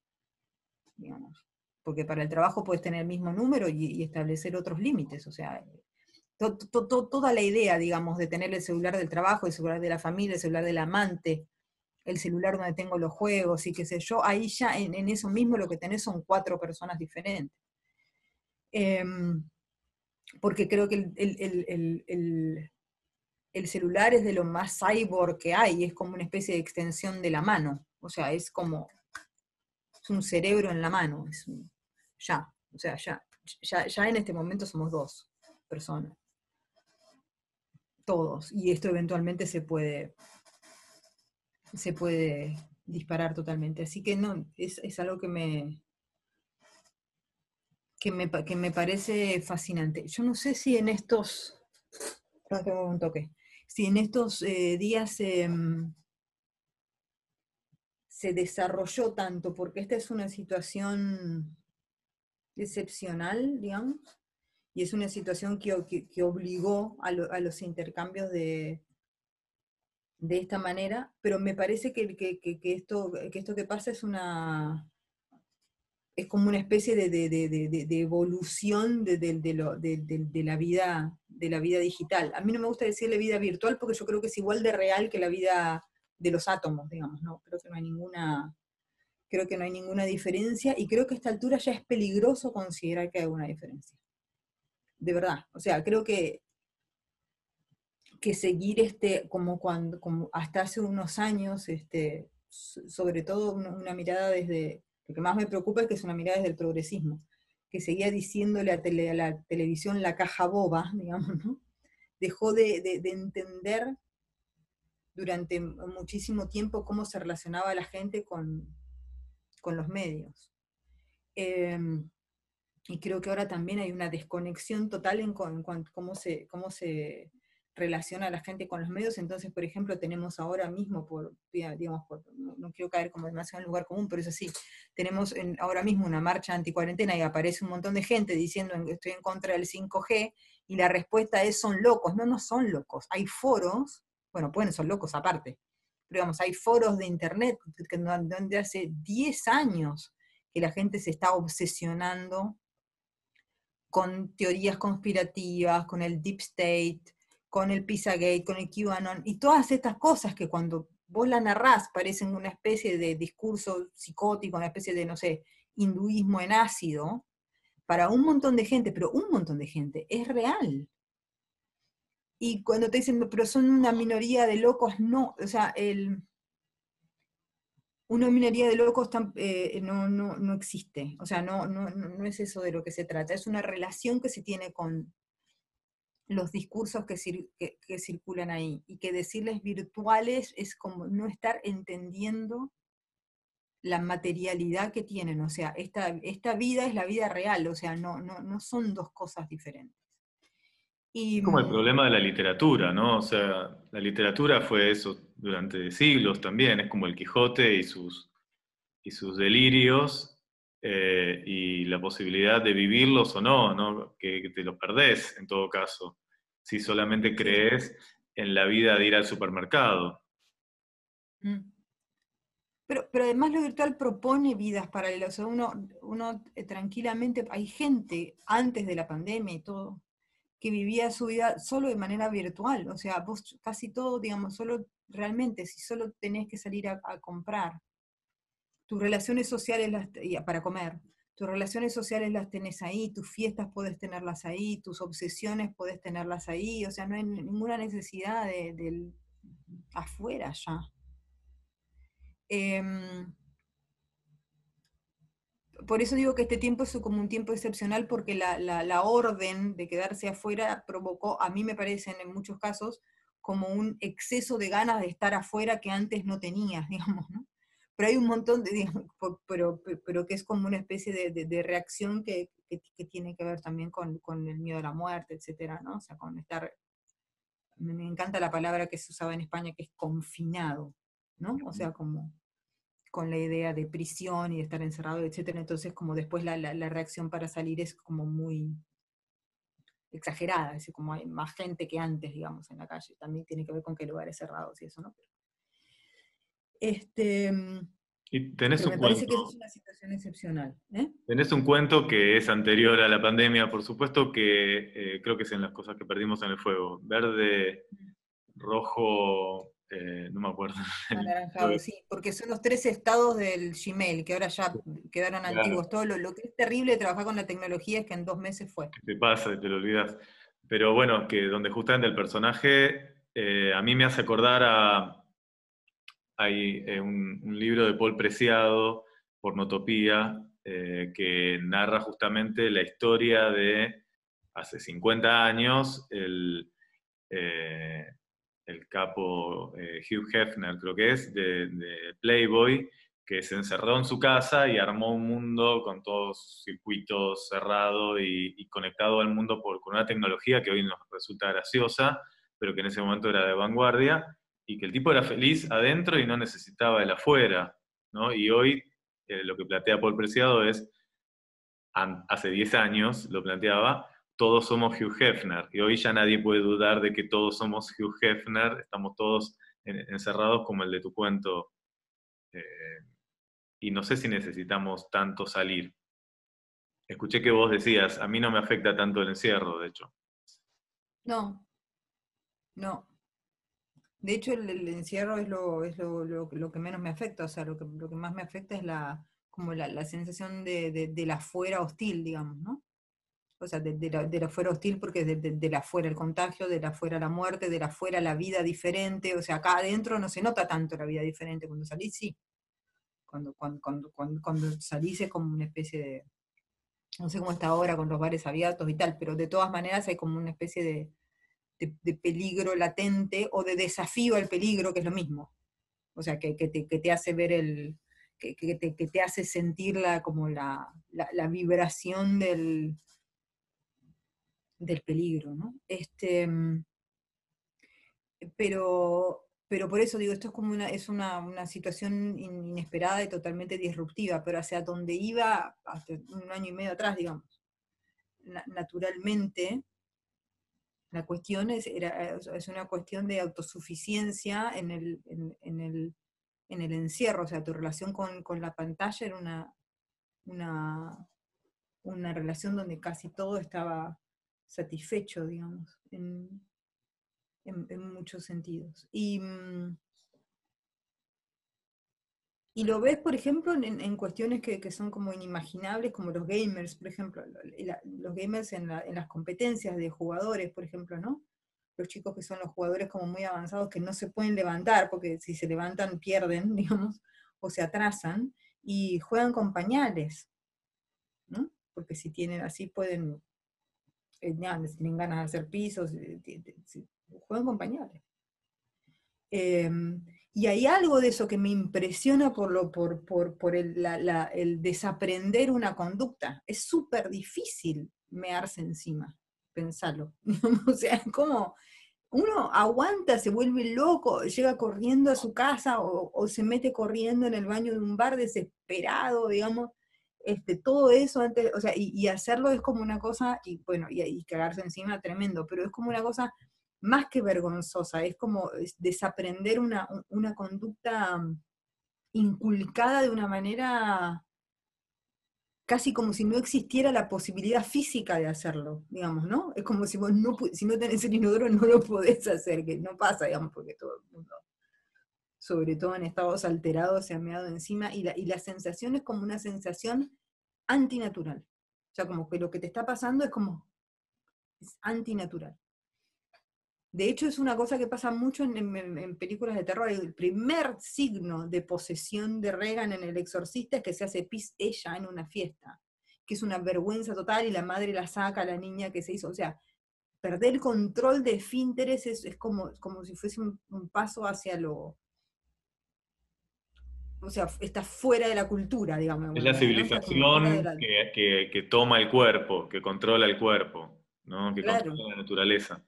digamos porque para el trabajo puedes tener el mismo número y, establecer otros límites, o sea, toda la idea, digamos, de tener el celular del trabajo, el celular de la familia, el celular del amante, el celular donde tengo los juegos y qué sé yo, ahí ya en, eso mismo lo que tenés son cuatro personas diferentes. Em, porque creo que el, el, celular es de lo más cyborg que hay, es como una especie de extensión de la mano, o sea, es como es un cerebro en la mano, ya, o sea, ya, ya, en este momento somos dos personas. Todos. Y esto eventualmente se puede, se puede disparar totalmente. Así que no, es, algo que me, que me, que me parece fascinante. Yo no sé si en estos, un toque, si en estos eh, días em, se desarrolló tanto, porque esta es una situación excepcional, digamos, y es una situación que, obligó a, los intercambios de, de esta manera, pero me parece que, que, esto, que esto que pasa es una, es como una especie de, evolución de, la vida, de la vida digital. A mí no me gusta decirle vida virtual porque yo creo que es igual de real que la vida de los átomos, digamos, ¿no? Creo que no hay ninguna, creo que no hay ninguna diferencia y creo que a esta altura ya es peligroso considerar que hay una diferencia. De verdad. O sea, creo que, que seguir este, como cuando, como hasta hace unos años, este, sobre todo una mirada desde lo que más me preocupa es que es una mirada desde el progresismo, que seguía diciéndole a, la televisión la caja boba, (laughs) digamos. Dejó de, entender durante muchísimo tiempo cómo se relacionaba la gente con, los medios. Em, y creo que ahora también hay una desconexión total en, cómo se, cómo se relaciona a la gente con los medios. Entonces, por ejemplo, tenemos ahora mismo, por, digamos, no, quiero caer como demasiado en lugar común, pero es así, tenemos ahora mismo una marcha anti-cuarentena y aparece un montón de gente diciendo que estoy en contra del 5G y la respuesta es son locos. No, no son locos. Hay foros, bueno, pueden ser locos aparte, pero digamos, hay foros de internet donde hace 10 años que la gente se está obsesionando con teorías conspirativas, con el deep state, con el Pizzagate, con el QAnon, y todas estas cosas que cuando vos la narrás parecen una especie de discurso psicótico, una especie de, no sé, hinduismo en ácido, para un montón de gente, pero un montón de gente, es real. Y cuando te dicen, pero son una minoría de locos, no, o sea, el, una minoría de locos eh, no, no, no, existe, o sea, no, no, no es eso de lo que se trata, es una relación que se tiene con los discursos que, circulan ahí y que decirles virtuales es como no estar entendiendo la materialidad que tienen, o sea, esta, esta vida es la vida real, o sea, no, no, no son dos cosas diferentes. Y, como el mm, problema de la literatura, ¿no? O sea, la literatura fue eso durante siglos también, es como el Quijote y sus, y sus delirios, eh, y la posibilidad de vivirlos o no, ¿no? Que, te los perdés en todo caso, si solamente crees en la vida de ir al supermercado. Mm. Pero, pero además lo virtual propone vidas paralelas. O sea, uno, uno eh, tranquilamente, hay gente antes de la pandemia y todo, que vivía su vida solo de manera virtual. O sea, vos casi todo, digamos, solo realmente, si solo tenés que salir a comprar tus relaciones sociales las, para comer, tus relaciones sociales las tenés ahí, tus fiestas puedes tenerlas ahí, tus obsesiones puedes tenerlas ahí, o sea, no hay ninguna necesidad de, afuera ya. Em, por eso digo que este tiempo es como un tiempo excepcional porque la, la, orden de quedarse afuera provocó, a mí me parece en muchos casos, como un exceso de ganas de estar afuera que antes no tenías, (laughs) digamos, ¿no? Pero hay un montón de, (laughs) pero, pero que es como una especie de, reacción que, tiene que ver también con, el miedo a la muerte, etcétera, ¿no? O sea, con estar, me encanta la palabra que se usaba en España, que es confinado, ¿no? O sea, como con la idea de prisión y de estar encerrado, etcétera, entonces como después la, reacción para salir es como muy exagerada, es decir, como hay más gente que antes, digamos, en la calle, también tiene que ver con qué lugares cerrados y eso, ¿no? Este, y tenés un me parece que es una situación excepcional. ¿eh? Tenés un cuento que es anterior a la pandemia, por supuesto, que eh, creo que es en las cosas que perdimos en el fuego. Verde, rojo, eh, no me acuerdo. (laughs) Anaranjado, sí, porque son los tres estados del Gmail, que ahora ya quedaron antiguos. Todo lo, que es terrible de trabajar con la tecnología es que en dos meses fue. Te pasa y te lo olvidas. Pero bueno, que donde justamente el personaje a mí me hace acordar a, hay eh, un, libro de Paul Preciado, Pornotopía, eh, que narra justamente la historia de hace 50 años el, eh, el capo Hugh Hefner, creo que es, de, Playboy, que se encerró en su casa y armó un mundo con todos circuitos cerrados y, conectado al mundo por, con una tecnología que hoy nos resulta graciosa, pero que en ese momento era de vanguardia, y que el tipo era feliz adentro y no necesitaba el afuera, ¿no? Y hoy eh, lo que plantea Paul Preciado es, hace 10 años lo planteaba, todos somos Hugh Hefner, y hoy ya nadie puede dudar de que todos somos Hugh Hefner, estamos todos encerrados como el de tu cuento, eh, y no sé si necesitamos tanto salir. Escuché que vos decías, a mí no me afecta tanto el encierro, de hecho. No, no. De hecho, el, encierro es, lo, es lo, lo, que menos me afecta, o sea, lo que, lo que más me afecta es la, como la, sensación de, de, la fuera hostil, digamos, ¿no? O sea, de, de, la, de la fuera hostil porque de, de, la fuera el contagio, de la fuera la muerte, de la fuera la vida diferente, o sea, acá adentro no se nota tanto la vida diferente, cuando salís sí. Cuando, cuando, cuando, cuando salís es como una especie de, no sé cómo está ahora con los bares abiertos y tal, pero de todas maneras hay como una especie de, de, peligro latente o de desafío al peligro, que es lo mismo. O sea, que, te, que te, hace ver el, que, te, que, te, hace sentir la, como la, la, vibración del, del peligro, ¿no? Este, pero, pero por eso digo, esto es como una, es una, una situación inesperada y totalmente disruptiva, pero hacia donde iba hace un año y medio atrás, digamos. naturalmente, la cuestión es, era, es una cuestión de autosuficiencia en el, en, el, en el encierro, o sea, tu relación con, con la pantalla era una, una, una, relación donde casi todo estaba satisfecho, digamos, en, en muchos sentidos. Y, mm, y lo ves, por ejemplo, en, cuestiones que, son como inimaginables, como los gamers, por ejemplo, los gamers en, las competencias de jugadores, por ejemplo, ¿no? Los chicos que son los jugadores como muy avanzados que no se pueden levantar, porque si se levantan pierden, (laughs) digamos, o se atrasan, y juegan con pañales, ¿no? Porque si tienen así pueden, eh, tienen ganas de hacer pisos, eh, juegan con pañales. Em, y hay algo de eso que me impresiona por, lo, por, por, por el, el, desaprender una conducta. Es súper difícil mearse encima, pensarlo. (laughs) o sea, como uno aguanta, se vuelve loco, llega corriendo a su casa o, se mete corriendo en el baño de un bar desesperado, digamos. Este, todo eso antes, o sea, y, hacerlo es como una cosa, y bueno, y, y cagarse encima tremendo, pero es como una cosa más que vergonzosa, es como desaprender una, conducta mm, inculcada de una manera casi como si no existiera la posibilidad física de hacerlo, digamos, ¿no? Es como si vos no, si no tenés el inodoro no lo podés hacer, que no pasa, digamos, porque todo el mundo, sobre todo en estados alterados, se ha meado encima, y la, y la sensación es como una sensación antinatural. O sea, como que lo que te está pasando es como, antinatural. De hecho, es una cosa que pasa mucho en, películas de terror. El primer signo de posesión de Regan en El Exorcista es que se hace pis ella en una fiesta, que es una vergüenza total y la madre la saca a la niña que se hizo. O sea, perder el control de esfínteres es, como, como si fuese un, paso hacia lo, o sea, está fuera de la cultura, digamos. Es la civilización que, toma el cuerpo, que controla el cuerpo, ¿no? que controla la naturaleza.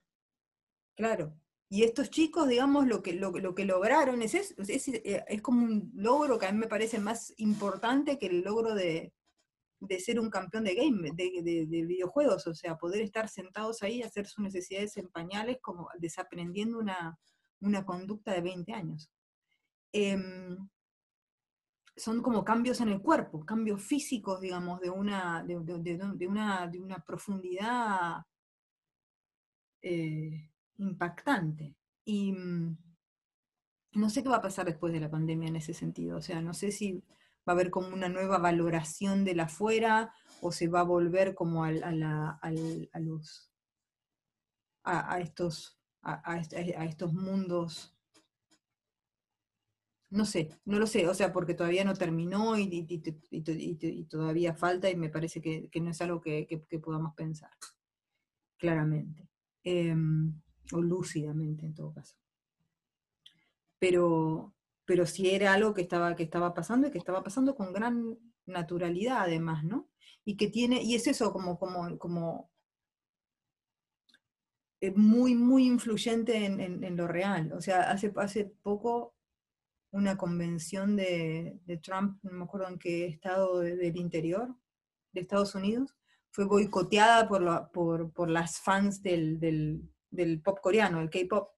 Claro. Y estos chicos, digamos, lo que, lo, que lograron es, es, eh, es, como un logro que a mí me parece más importante que el logro de, ser un campeón de game, de, videojuegos, o sea, poder estar sentados ahí, hacer sus necesidades en pañales, como desaprendiendo una, conducta de 20 años. Em, son como cambios en el cuerpo, cambios físicos, digamos, de una, de, una, de una profundidad eh, impactante. Y mm, no sé qué va a pasar después de la pandemia en ese sentido. O sea, no sé si va a haber como una nueva valoración de la afuera o se va a volver como a, los a, estos a, estos mundos no sé, no lo sé, o sea, porque todavía no terminó y, y, todavía falta y me parece que, no es algo que, podamos pensar, claramente. Em, o lúcidamente en todo caso. Pero, pero sí era algo que estaba, que estaba pasando y que estaba pasando con gran naturalidad además, ¿no? Y que tiene, y es eso como, como, como eh, muy, muy influyente en, lo real. O sea, hace, hace poco una convención de, Trump, no me acuerdo en qué estado del interior de Estados Unidos, fue boicoteada por, por, por las fans del, del pop coreano, el K-pop.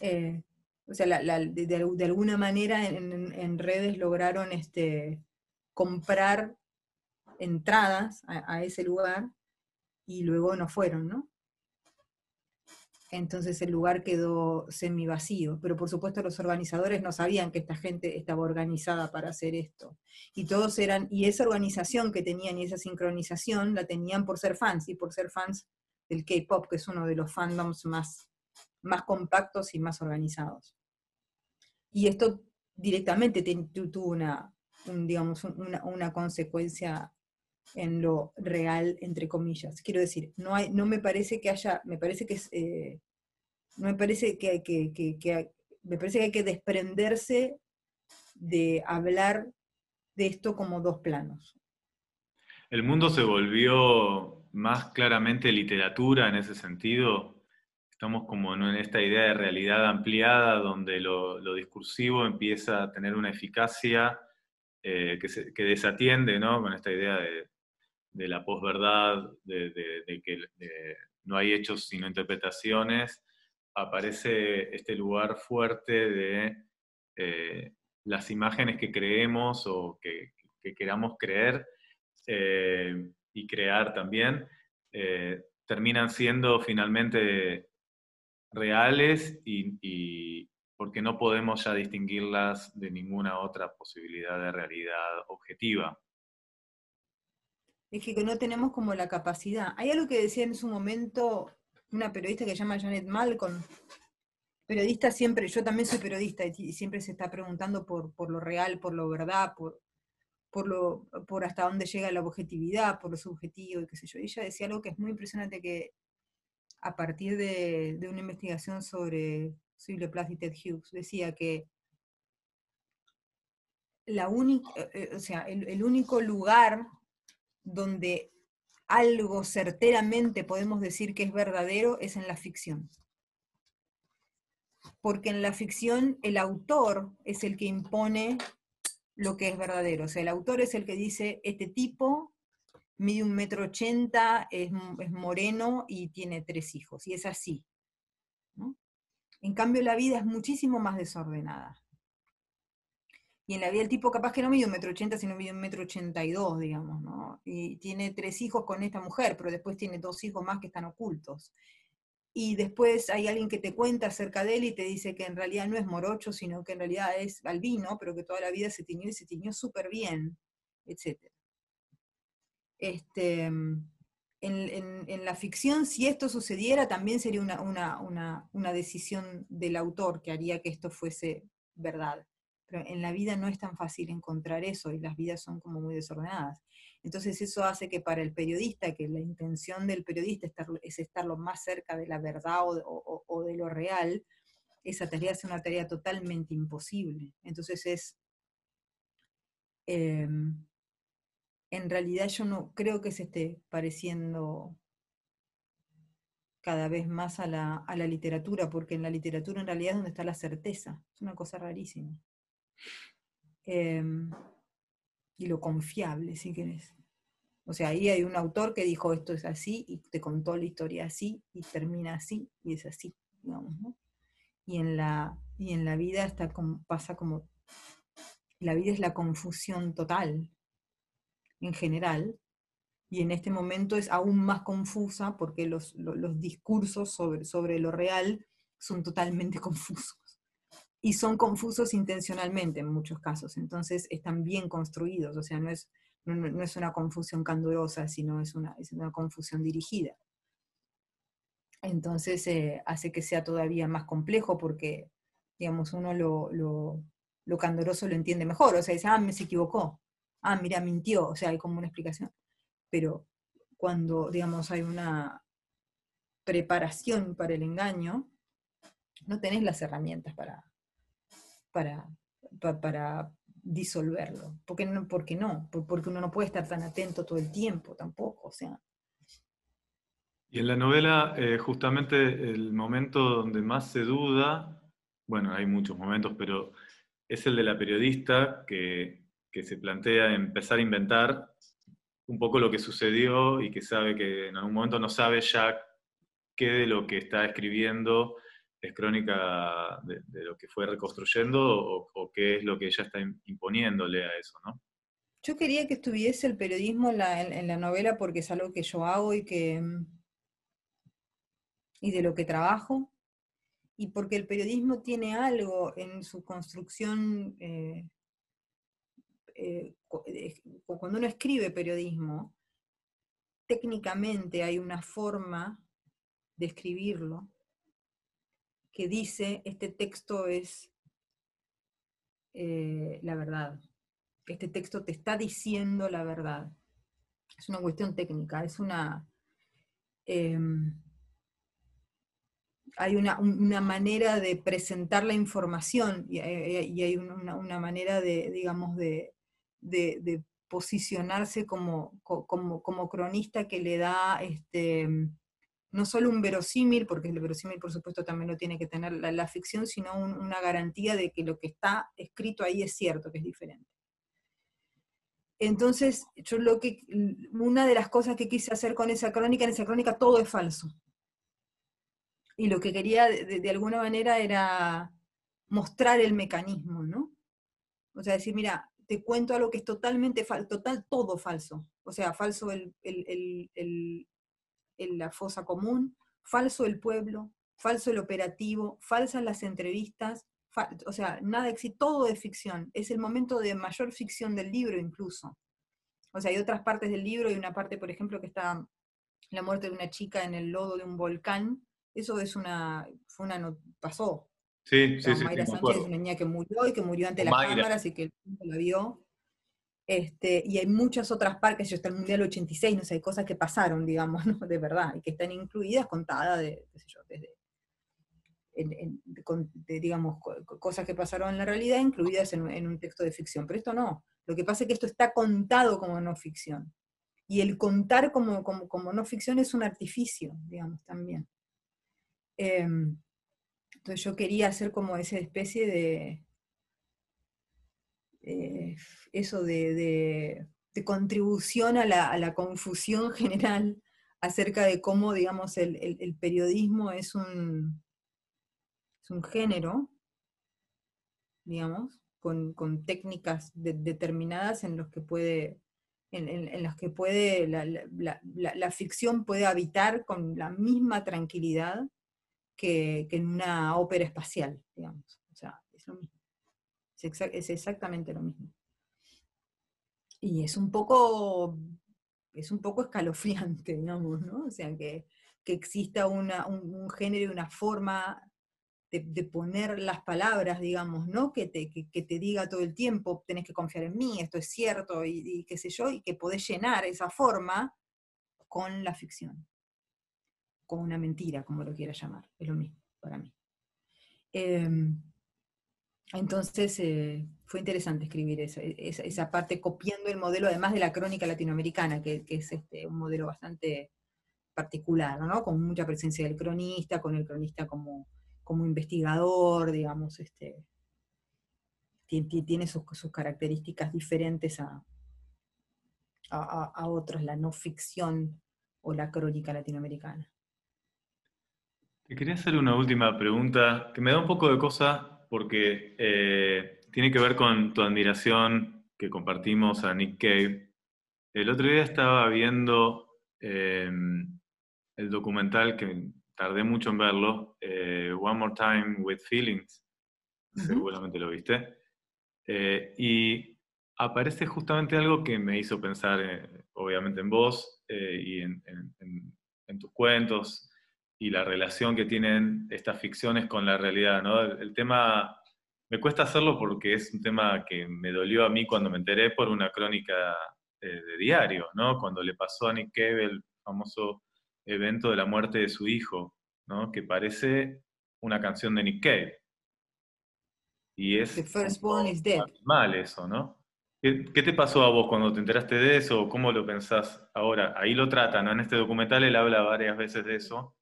Eh, o sea, de, alguna manera en, redes lograron este, comprar entradas a, ese lugar y luego no fueron, ¿no? Entonces el lugar quedó semi vacío, pero por supuesto los organizadores no sabían que esta gente estaba organizada para hacer esto. Y todos eran, y esa organización que tenían y esa sincronización la tenían por ser fans y por ser fans del K-pop, que es uno de los fandoms más, más compactos y más organizados. Y esto directamente tuvo una, digamos, una, consecuencia en lo real, entre comillas. Quiero decir, no, hay, no me parece que haya, me parece que eh, no me parece que, que, me parece que hay que desprenderse de hablar de esto como dos planos. El mundo se volvió más claramente literatura en ese sentido. Estamos como en esta idea de realidad ampliada donde lo, discursivo empieza a tener una eficacia eh, que, desatiende ¿no? con esta idea de, la posverdad, de, de, que no hay hechos sino interpretaciones, aparece este lugar fuerte de eh, las imágenes que creemos o que, queramos creer eh, y crear también, terminan siendo finalmente reales y, porque no podemos ya distinguirlas de ninguna otra posibilidad de realidad objetiva. Es que no tenemos como la capacidad. Hay algo que decía en su momento una periodista que se llama Janet Malcolm. Periodista siempre, yo también soy periodista y siempre se está preguntando por, por lo real, por lo verdad, por, por, lo, por hasta dónde llega la objetividad, por lo subjetivo y qué sé yo. Y ella decía algo que es muy impresionante que a partir de, una investigación sobre Sylvia Plath y Ted Hughes, decía que la única, eh, eh, o sea, el, único lugar donde algo certeramente podemos decir que es verdadero es en la ficción. Porque en la ficción el autor es el que impone lo que es verdadero. O sea, el autor es el que dice, este tipo mide un metro ochenta, es, moreno y tiene tres hijos, y es así. En cambio, la vida es muchísimo más desordenada. Y en la vida el tipo capaz que no mide un metro ochenta, sino mide un metro ochenta y dos, digamos, ¿no? Y tiene tres hijos con esta mujer, pero después tiene dos hijos más que están ocultos. Y después hay alguien que te cuenta acerca de él y te dice que en realidad no es morocho, sino que en realidad es albino, pero que toda la vida se tiñó y se tiñó súper bien, etcétera. Este, en, la ficción, si esto sucediera, también sería una, decisión del autor que haría que esto fuese verdad. Pero en la vida no es tan fácil encontrar eso y las vidas son como muy desordenadas. Entonces eso hace que para el periodista, que la intención del periodista es estar lo más cerca de la verdad o, de lo real, esa tarea es una tarea totalmente imposible. Entonces es... Em, en realidad yo no creo que se esté pareciendo cada vez más a la, literatura, porque en la literatura en realidad es donde está la certeza, es una cosa rarísima. Em, y lo confiable, si querés. O sea, ahí hay un autor que dijo esto es así y te contó la historia así y termina así y es así, digamos, ¿no? Y en la, y en la vida está pasa como, la vida es la confusión total, en general, y en este momento es aún más confusa porque los, discursos sobre, sobre lo real son totalmente (laughs) confusos. Y son confusos intencionalmente en muchos casos, entonces están bien construidos, o sea, no es, no, es una confusión candorosa, sino es una, es una confusión dirigida. Entonces eh, hace que sea todavía más complejo porque, digamos, uno lo, lo, lo, candoroso lo entiende mejor, o sea, dice, ah, me se equivocó, ah, mira, mintió, o sea, hay como una explicación. Pero cuando, digamos, hay una preparación para el engaño, no tenés las herramientas para, para, para, disolverlo. ¿Por qué no? Porque no, porque uno no puede estar tan atento todo el tiempo tampoco, o sea. Y en la novela, eh, justamente el momento donde más se duda, bueno, hay muchos momentos, pero es el de la periodista que que se plantea empezar a inventar un poco lo que sucedió y que sabe que en algún momento no sabe ya qué de lo que está escribiendo es crónica de, lo que fue reconstruyendo o, qué es lo que ella está imponiéndole a eso, ¿no? Yo quería que estuviese el periodismo en la, novela porque es algo que yo hago y que y de lo que trabajo, y porque el periodismo tiene algo en su construcción, eh, eh, cuando uno escribe periodismo, técnicamente hay una forma de escribirlo que dice, este texto es eh, la verdad, este texto te está diciendo la verdad. Es una cuestión técnica, es una... Em, hay una, manera de presentar la información y, hay una, manera de, digamos, de, posicionarse como, como, cronista que le da este, no solo un verosímil, porque el verosímil por supuesto también lo tiene que tener la, ficción, sino una garantía de que lo que está escrito ahí es cierto, que es diferente. Entonces, yo lo que, una de las cosas que quise hacer con esa crónica, en esa crónica todo es falso y lo que quería de, alguna manera era mostrar el mecanismo, ¿no? O sea, decir, mira, te cuento algo que es totalmente falso, total, todo falso. O sea, falso el, la fosa común, falso el pueblo, falso el operativo, falsas las entrevistas, o sea, nada existe, todo es ficción. Es el momento de mayor ficción del libro incluso. O sea, hay otras partes del libro, hay una parte, por ejemplo, que está la muerte de una chica en el lodo de un volcán, eso es una, fue una, pasó. Sí, sí, sí. Mayra Sánchez es una niña que murió y que murió ante las cámaras y que el mundo la vio. Este, y hay muchas otras partes, yo está el Mundial 86, no sé, hay cosas que pasaron, digamos, (laughs) de verdad, y que están incluidas, contadas de, qué sé yo, desde, digamos, cosas que pasaron en la realidad, incluidas en, un texto de ficción. Pero esto no. Lo que pasa es que esto está contado como no ficción. Y el contar como, como, como no ficción es un artificio, digamos, también. Em, entonces yo quería hacer como esa especie de, eh, eso de, contribución a la, confusión general acerca de cómo, digamos, el, periodismo es un, es un género, digamos, con, técnicas determinadas en los que puede, en, las que puede, la, ficción puede habitar con la misma tranquilidad que, en una ópera espacial, digamos. O sea, es lo mismo. Es, exactamente lo mismo. Y es un poco, es un poco escalofriante, (laughs) digamos, ¿no? O sea, que, exista un, género y una forma de, poner las palabras, digamos, ¿no? Que te, que, te, diga todo el tiempo, tenés que confiar en mí, esto es cierto, y, qué sé yo, y que podés llenar esa forma con la ficción como una mentira, como lo quiera llamar, es lo mismo para mí. Em, entonces eh, fue interesante escribir esa, parte copiando el modelo, además de la crónica latinoamericana, que, es este, un modelo bastante particular, ¿no? con mucha presencia del cronista, con el cronista como, como investigador, digamos, este, tiene, sus, características diferentes a, a, a otros, la no ficción o la crónica latinoamericana. Te quería hacer una última pregunta que me da un poco de cosa porque eh, tiene que ver con tu admiración que compartimos a Nick Cave. El otro día estaba viendo em, el documental que tardé mucho en verlo, eh, One More Time with Feelings, seguramente lo viste, eh, y aparece justamente algo que me hizo pensar, obviamente, en vos y en tus cuentos, y la relación que tienen estas ficciones con la realidad, ¿no? El, tema, me cuesta hacerlo porque es un tema que me dolió a mí cuando me enteré por una crónica de, diario, ¿no? Cuando le pasó a Nick Cave el famoso evento de la muerte de su hijo, ¿no? Que parece una canción de Nick Cave. Y es... The firstborn is dead. Mal eso, ¿no? ¿Qué, te pasó a vos cuando te enteraste de eso? ¿Cómo lo pensás ahora? Ahí lo tratan, ¿no? En este documental él habla varias veces de eso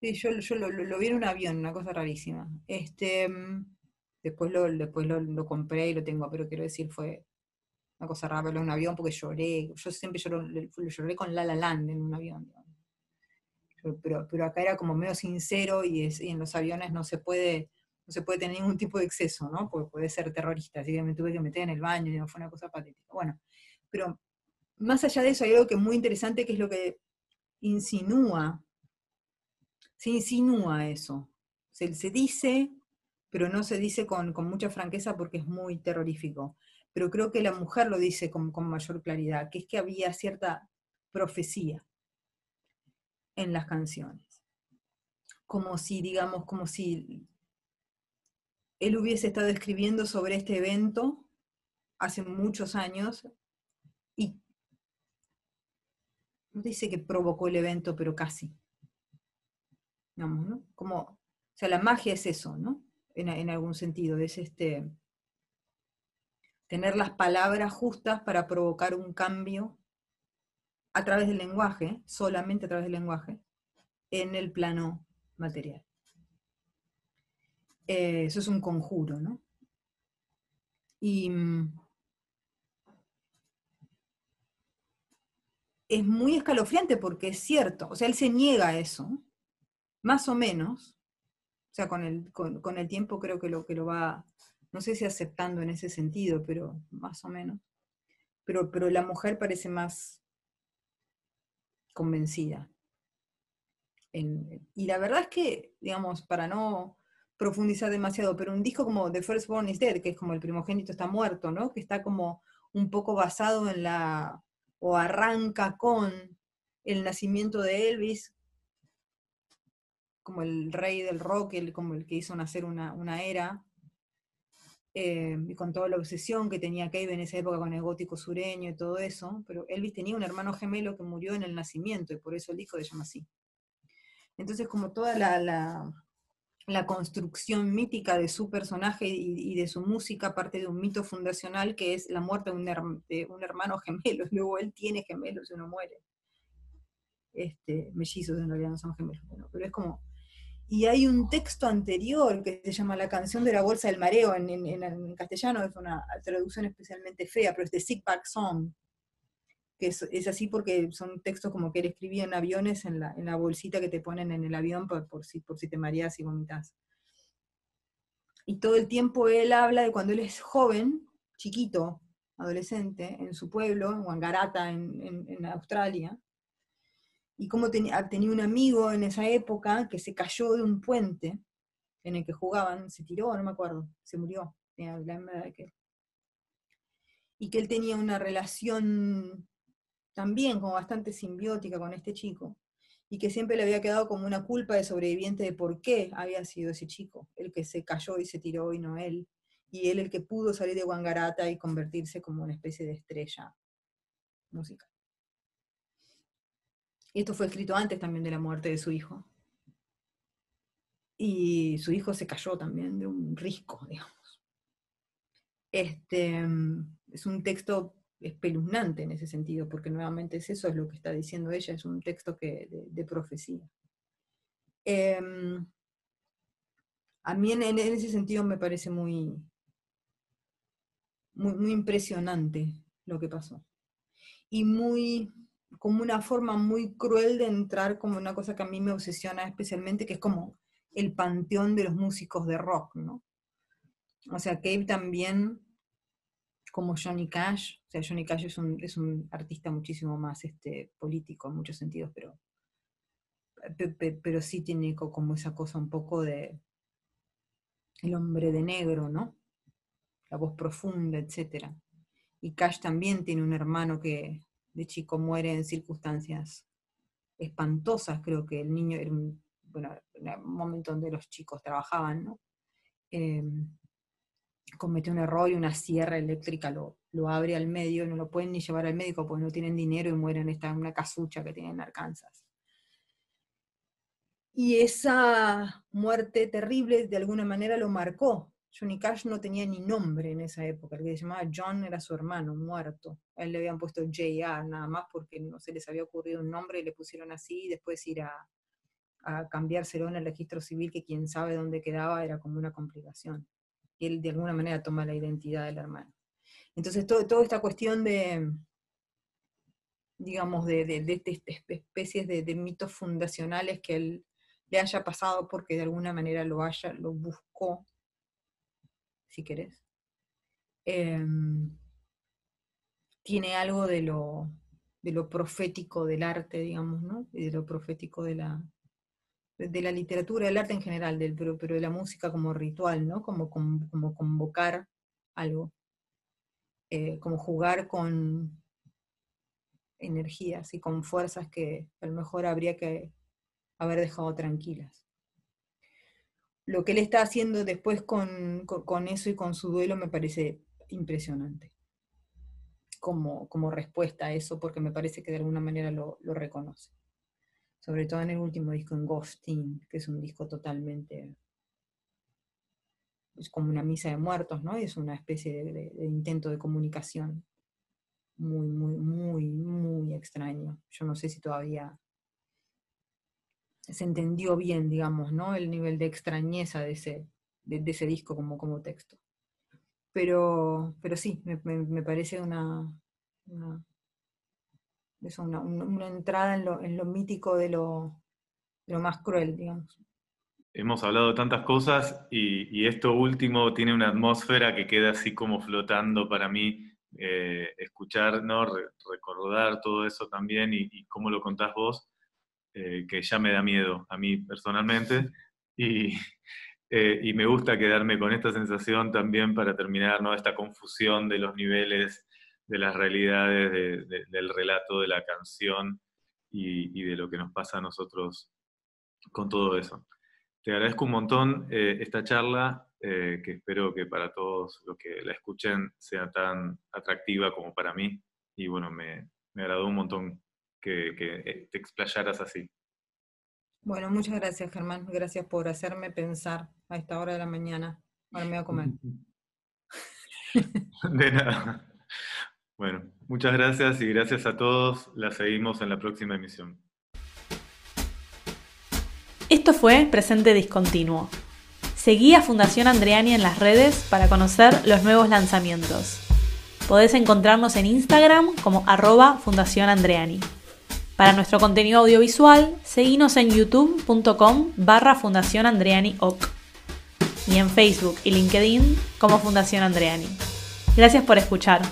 Sí, yo, lo, vi en un avión, una cosa rarísima. Este, mm, después lo, después lo, compré y lo tengo, pero quiero decir, fue una cosa rara verlo en un avión porque lloré. Yo siempre lloro, lloré con La La Land en un avión. Pero, pero acá era como medio sincero y, en los aviones no se puede no se puede tener ningún tipo de exceso, ¿no? Porque puede ser terrorista, así que me tuve que meter en el baño y fue una cosa patética. Bueno, Pero más allá de eso hay algo que es muy interesante, que es lo que insinúa. Se insinúa eso. Se, se dice, pero no se dice con, mucha franqueza porque es muy terrorífico. Pero creo que la mujer lo dice con, con mayor claridad, que es que había cierta profecía en las canciones. Como si, digamos, como si él hubiese estado escribiendo sobre este evento hace muchos años y no dice que provocó el evento, pero casi. ¿no? Como, o sea, la magia es eso, ¿no? En, algún sentido, es este tener las palabras justas para provocar un cambio a través del lenguaje, solamente a través del lenguaje, en el plano material. Eh, eso es un conjuro, ¿no? Y mm, es muy escalofriante porque es cierto, o sea, él se niega a eso, más o menos, sea, con el, con, el tiempo creo que lo, que lo va, no sé si aceptando en ese sentido, pero más o menos. Pero, pero la mujer parece más convencida. y la verdad es que, digamos, para no profundizar demasiado, pero un disco como The First Born is Dead, que es como el primogénito está muerto, ¿no? Que está como un poco basado en la, o arranca con el nacimiento de Elvis, como el rey del rock, el, como el que hizo nacer una, era, eh, y con toda la obsesión que tenía Cave en esa época con el gótico sureño y todo eso, pero Elvis tenía un hermano gemelo que murió en el nacimiento, y por eso el disco se llama así. Entonces, como toda la la construcción mítica de su personaje y, de su música parte de un mito fundacional que es la muerte de un, hermano (laughs) gemelo. Luego él tiene gemelos y uno muere. Este, mellizos en realidad no son gemelos, pero es como... Y hay un texto anterior que se llama La canción de la bolsa del mareo, en, castellano es una traducción especialmente fea, pero es de Sick Back Song, que es, así porque son textos como que él escribía en aviones en la, en la bolsita que te ponen en el avión por, por, si, por si te mareas y vomitas. Y todo el tiempo él habla de cuando él es joven, chiquito, adolescente, en su pueblo, en Wangarata, en, en, Australia, y cómo tenía, tenía un amigo en esa época que se cayó de un puente en el que jugaban, se tiró, no me acuerdo, se murió, y que él tenía una relación también como bastante simbiótica con este chico, y que siempre le había quedado como una culpa de sobreviviente de por qué había sido ese chico, el que se cayó y se tiró y no él, y él el que pudo salir de Wangarata y convertirse como una especie de estrella musical. Y esto fue escrito antes también de la muerte de su hijo. Y su hijo se cayó también de un risco, digamos. Este, es un texto espeluznante en ese sentido, porque nuevamente es eso es lo que está diciendo ella, es un texto que, de, profecía. Em, a mí en, ese sentido me parece muy, muy, impresionante lo que pasó. Y muy, como una forma muy cruel de entrar como una cosa que a mí me obsesiona especialmente, que es como el panteón de los músicos de rock, ¿no? O sea, Cave también como Johnny Cash. O sea, Johnny Cash es un, es un artista muchísimo más este, político en muchos sentidos, pero, pero sí tiene como esa cosa un poco de el hombre de negro, ¿no? La voz profunda, etc. Y Cash también tiene un hermano que de chico muere en circunstancias espantosas, creo que el niño era un, bueno, un momento donde los chicos trabajaban, ¿no? Em, cometió un error y una sierra eléctrica lo, lo abre al medio, no lo pueden ni llevar al médico porque no tienen dinero y mueren en una casucha que tienen en Arkansas. Y esa muerte terrible de alguna manera lo marcó. Johnny Cash no tenía ni nombre en esa época, el que se llamaba John era su hermano, muerto. A él le habían puesto J.R. nada más porque no se les había ocurrido un nombre y le pusieron así y después ir a, a cambiárselo en el registro civil, que quién sabe dónde quedaba, era como una complicación y él de alguna manera toma la identidad del hermano. Entonces, toda esta cuestión de, digamos, de, de, de, especies de, mitos fundacionales que él le haya pasado porque de alguna manera lo haya, lo buscó, si querés, em, tiene algo de lo, de lo profético del arte, digamos, ¿no? Y de lo profético de la, de la literatura, del arte en general, del, pero, pero de la música como ritual, ¿no? Como, como, como convocar algo, eh, como jugar con energías y con fuerzas que a lo mejor habría que haber dejado tranquilas. Lo que él está haciendo después con, con, eso y con su duelo me parece impresionante como, como respuesta a eso, porque me parece que de alguna manera lo, reconoce sobre todo en el último disco en Ghosting, que es un disco totalmente, es como una misa de muertos, ¿no? Es una especie de, intento de comunicación muy, muy, muy, muy extraño. Yo no sé si todavía se entendió bien, digamos, ¿no? El nivel de extrañeza de ese, de, ese disco como, como texto. Pero, pero sí, me, parece una, una, entrada en lo, en lo mítico de lo, lo, más cruel, digamos. Hemos hablado de tantas cosas y, esto último tiene una atmósfera que queda así como flotando para mí. Eh, escuchar, ¿no? recordar todo eso también y, cómo lo contás vos, eh, que ya me da miedo a mí personalmente. Y, (laughs) eh, y me gusta quedarme con esta sensación también para terminar ¿no? esta confusión de los niveles de las realidades del relato de la canción y, de lo que nos pasa a nosotros con todo eso. Te agradezco un montón eh, esta charla, que espero que para todos los que la escuchen sea tan atractiva como para mí. Y bueno, me, me agradó un montón que, que te explayaras así. Bueno, muchas gracias Germán, gracias por hacerme pensar a esta hora de la mañana. Ahora me voy a comer. (laughs) De nada. Bueno, muchas gracias y gracias a todos. La seguimos en la próxima emisión. Esto fue Presente Discontinuo. Seguí a Fundación Andreani en las redes para conocer los nuevos lanzamientos. Podés encontrarnos en Instagram como arroba Fundación Andreani. Para nuestro contenido audiovisual, seguinos en youtube.com barra Fundación y en Facebook y LinkedIn como Fundación Andreani. Gracias por escuchar.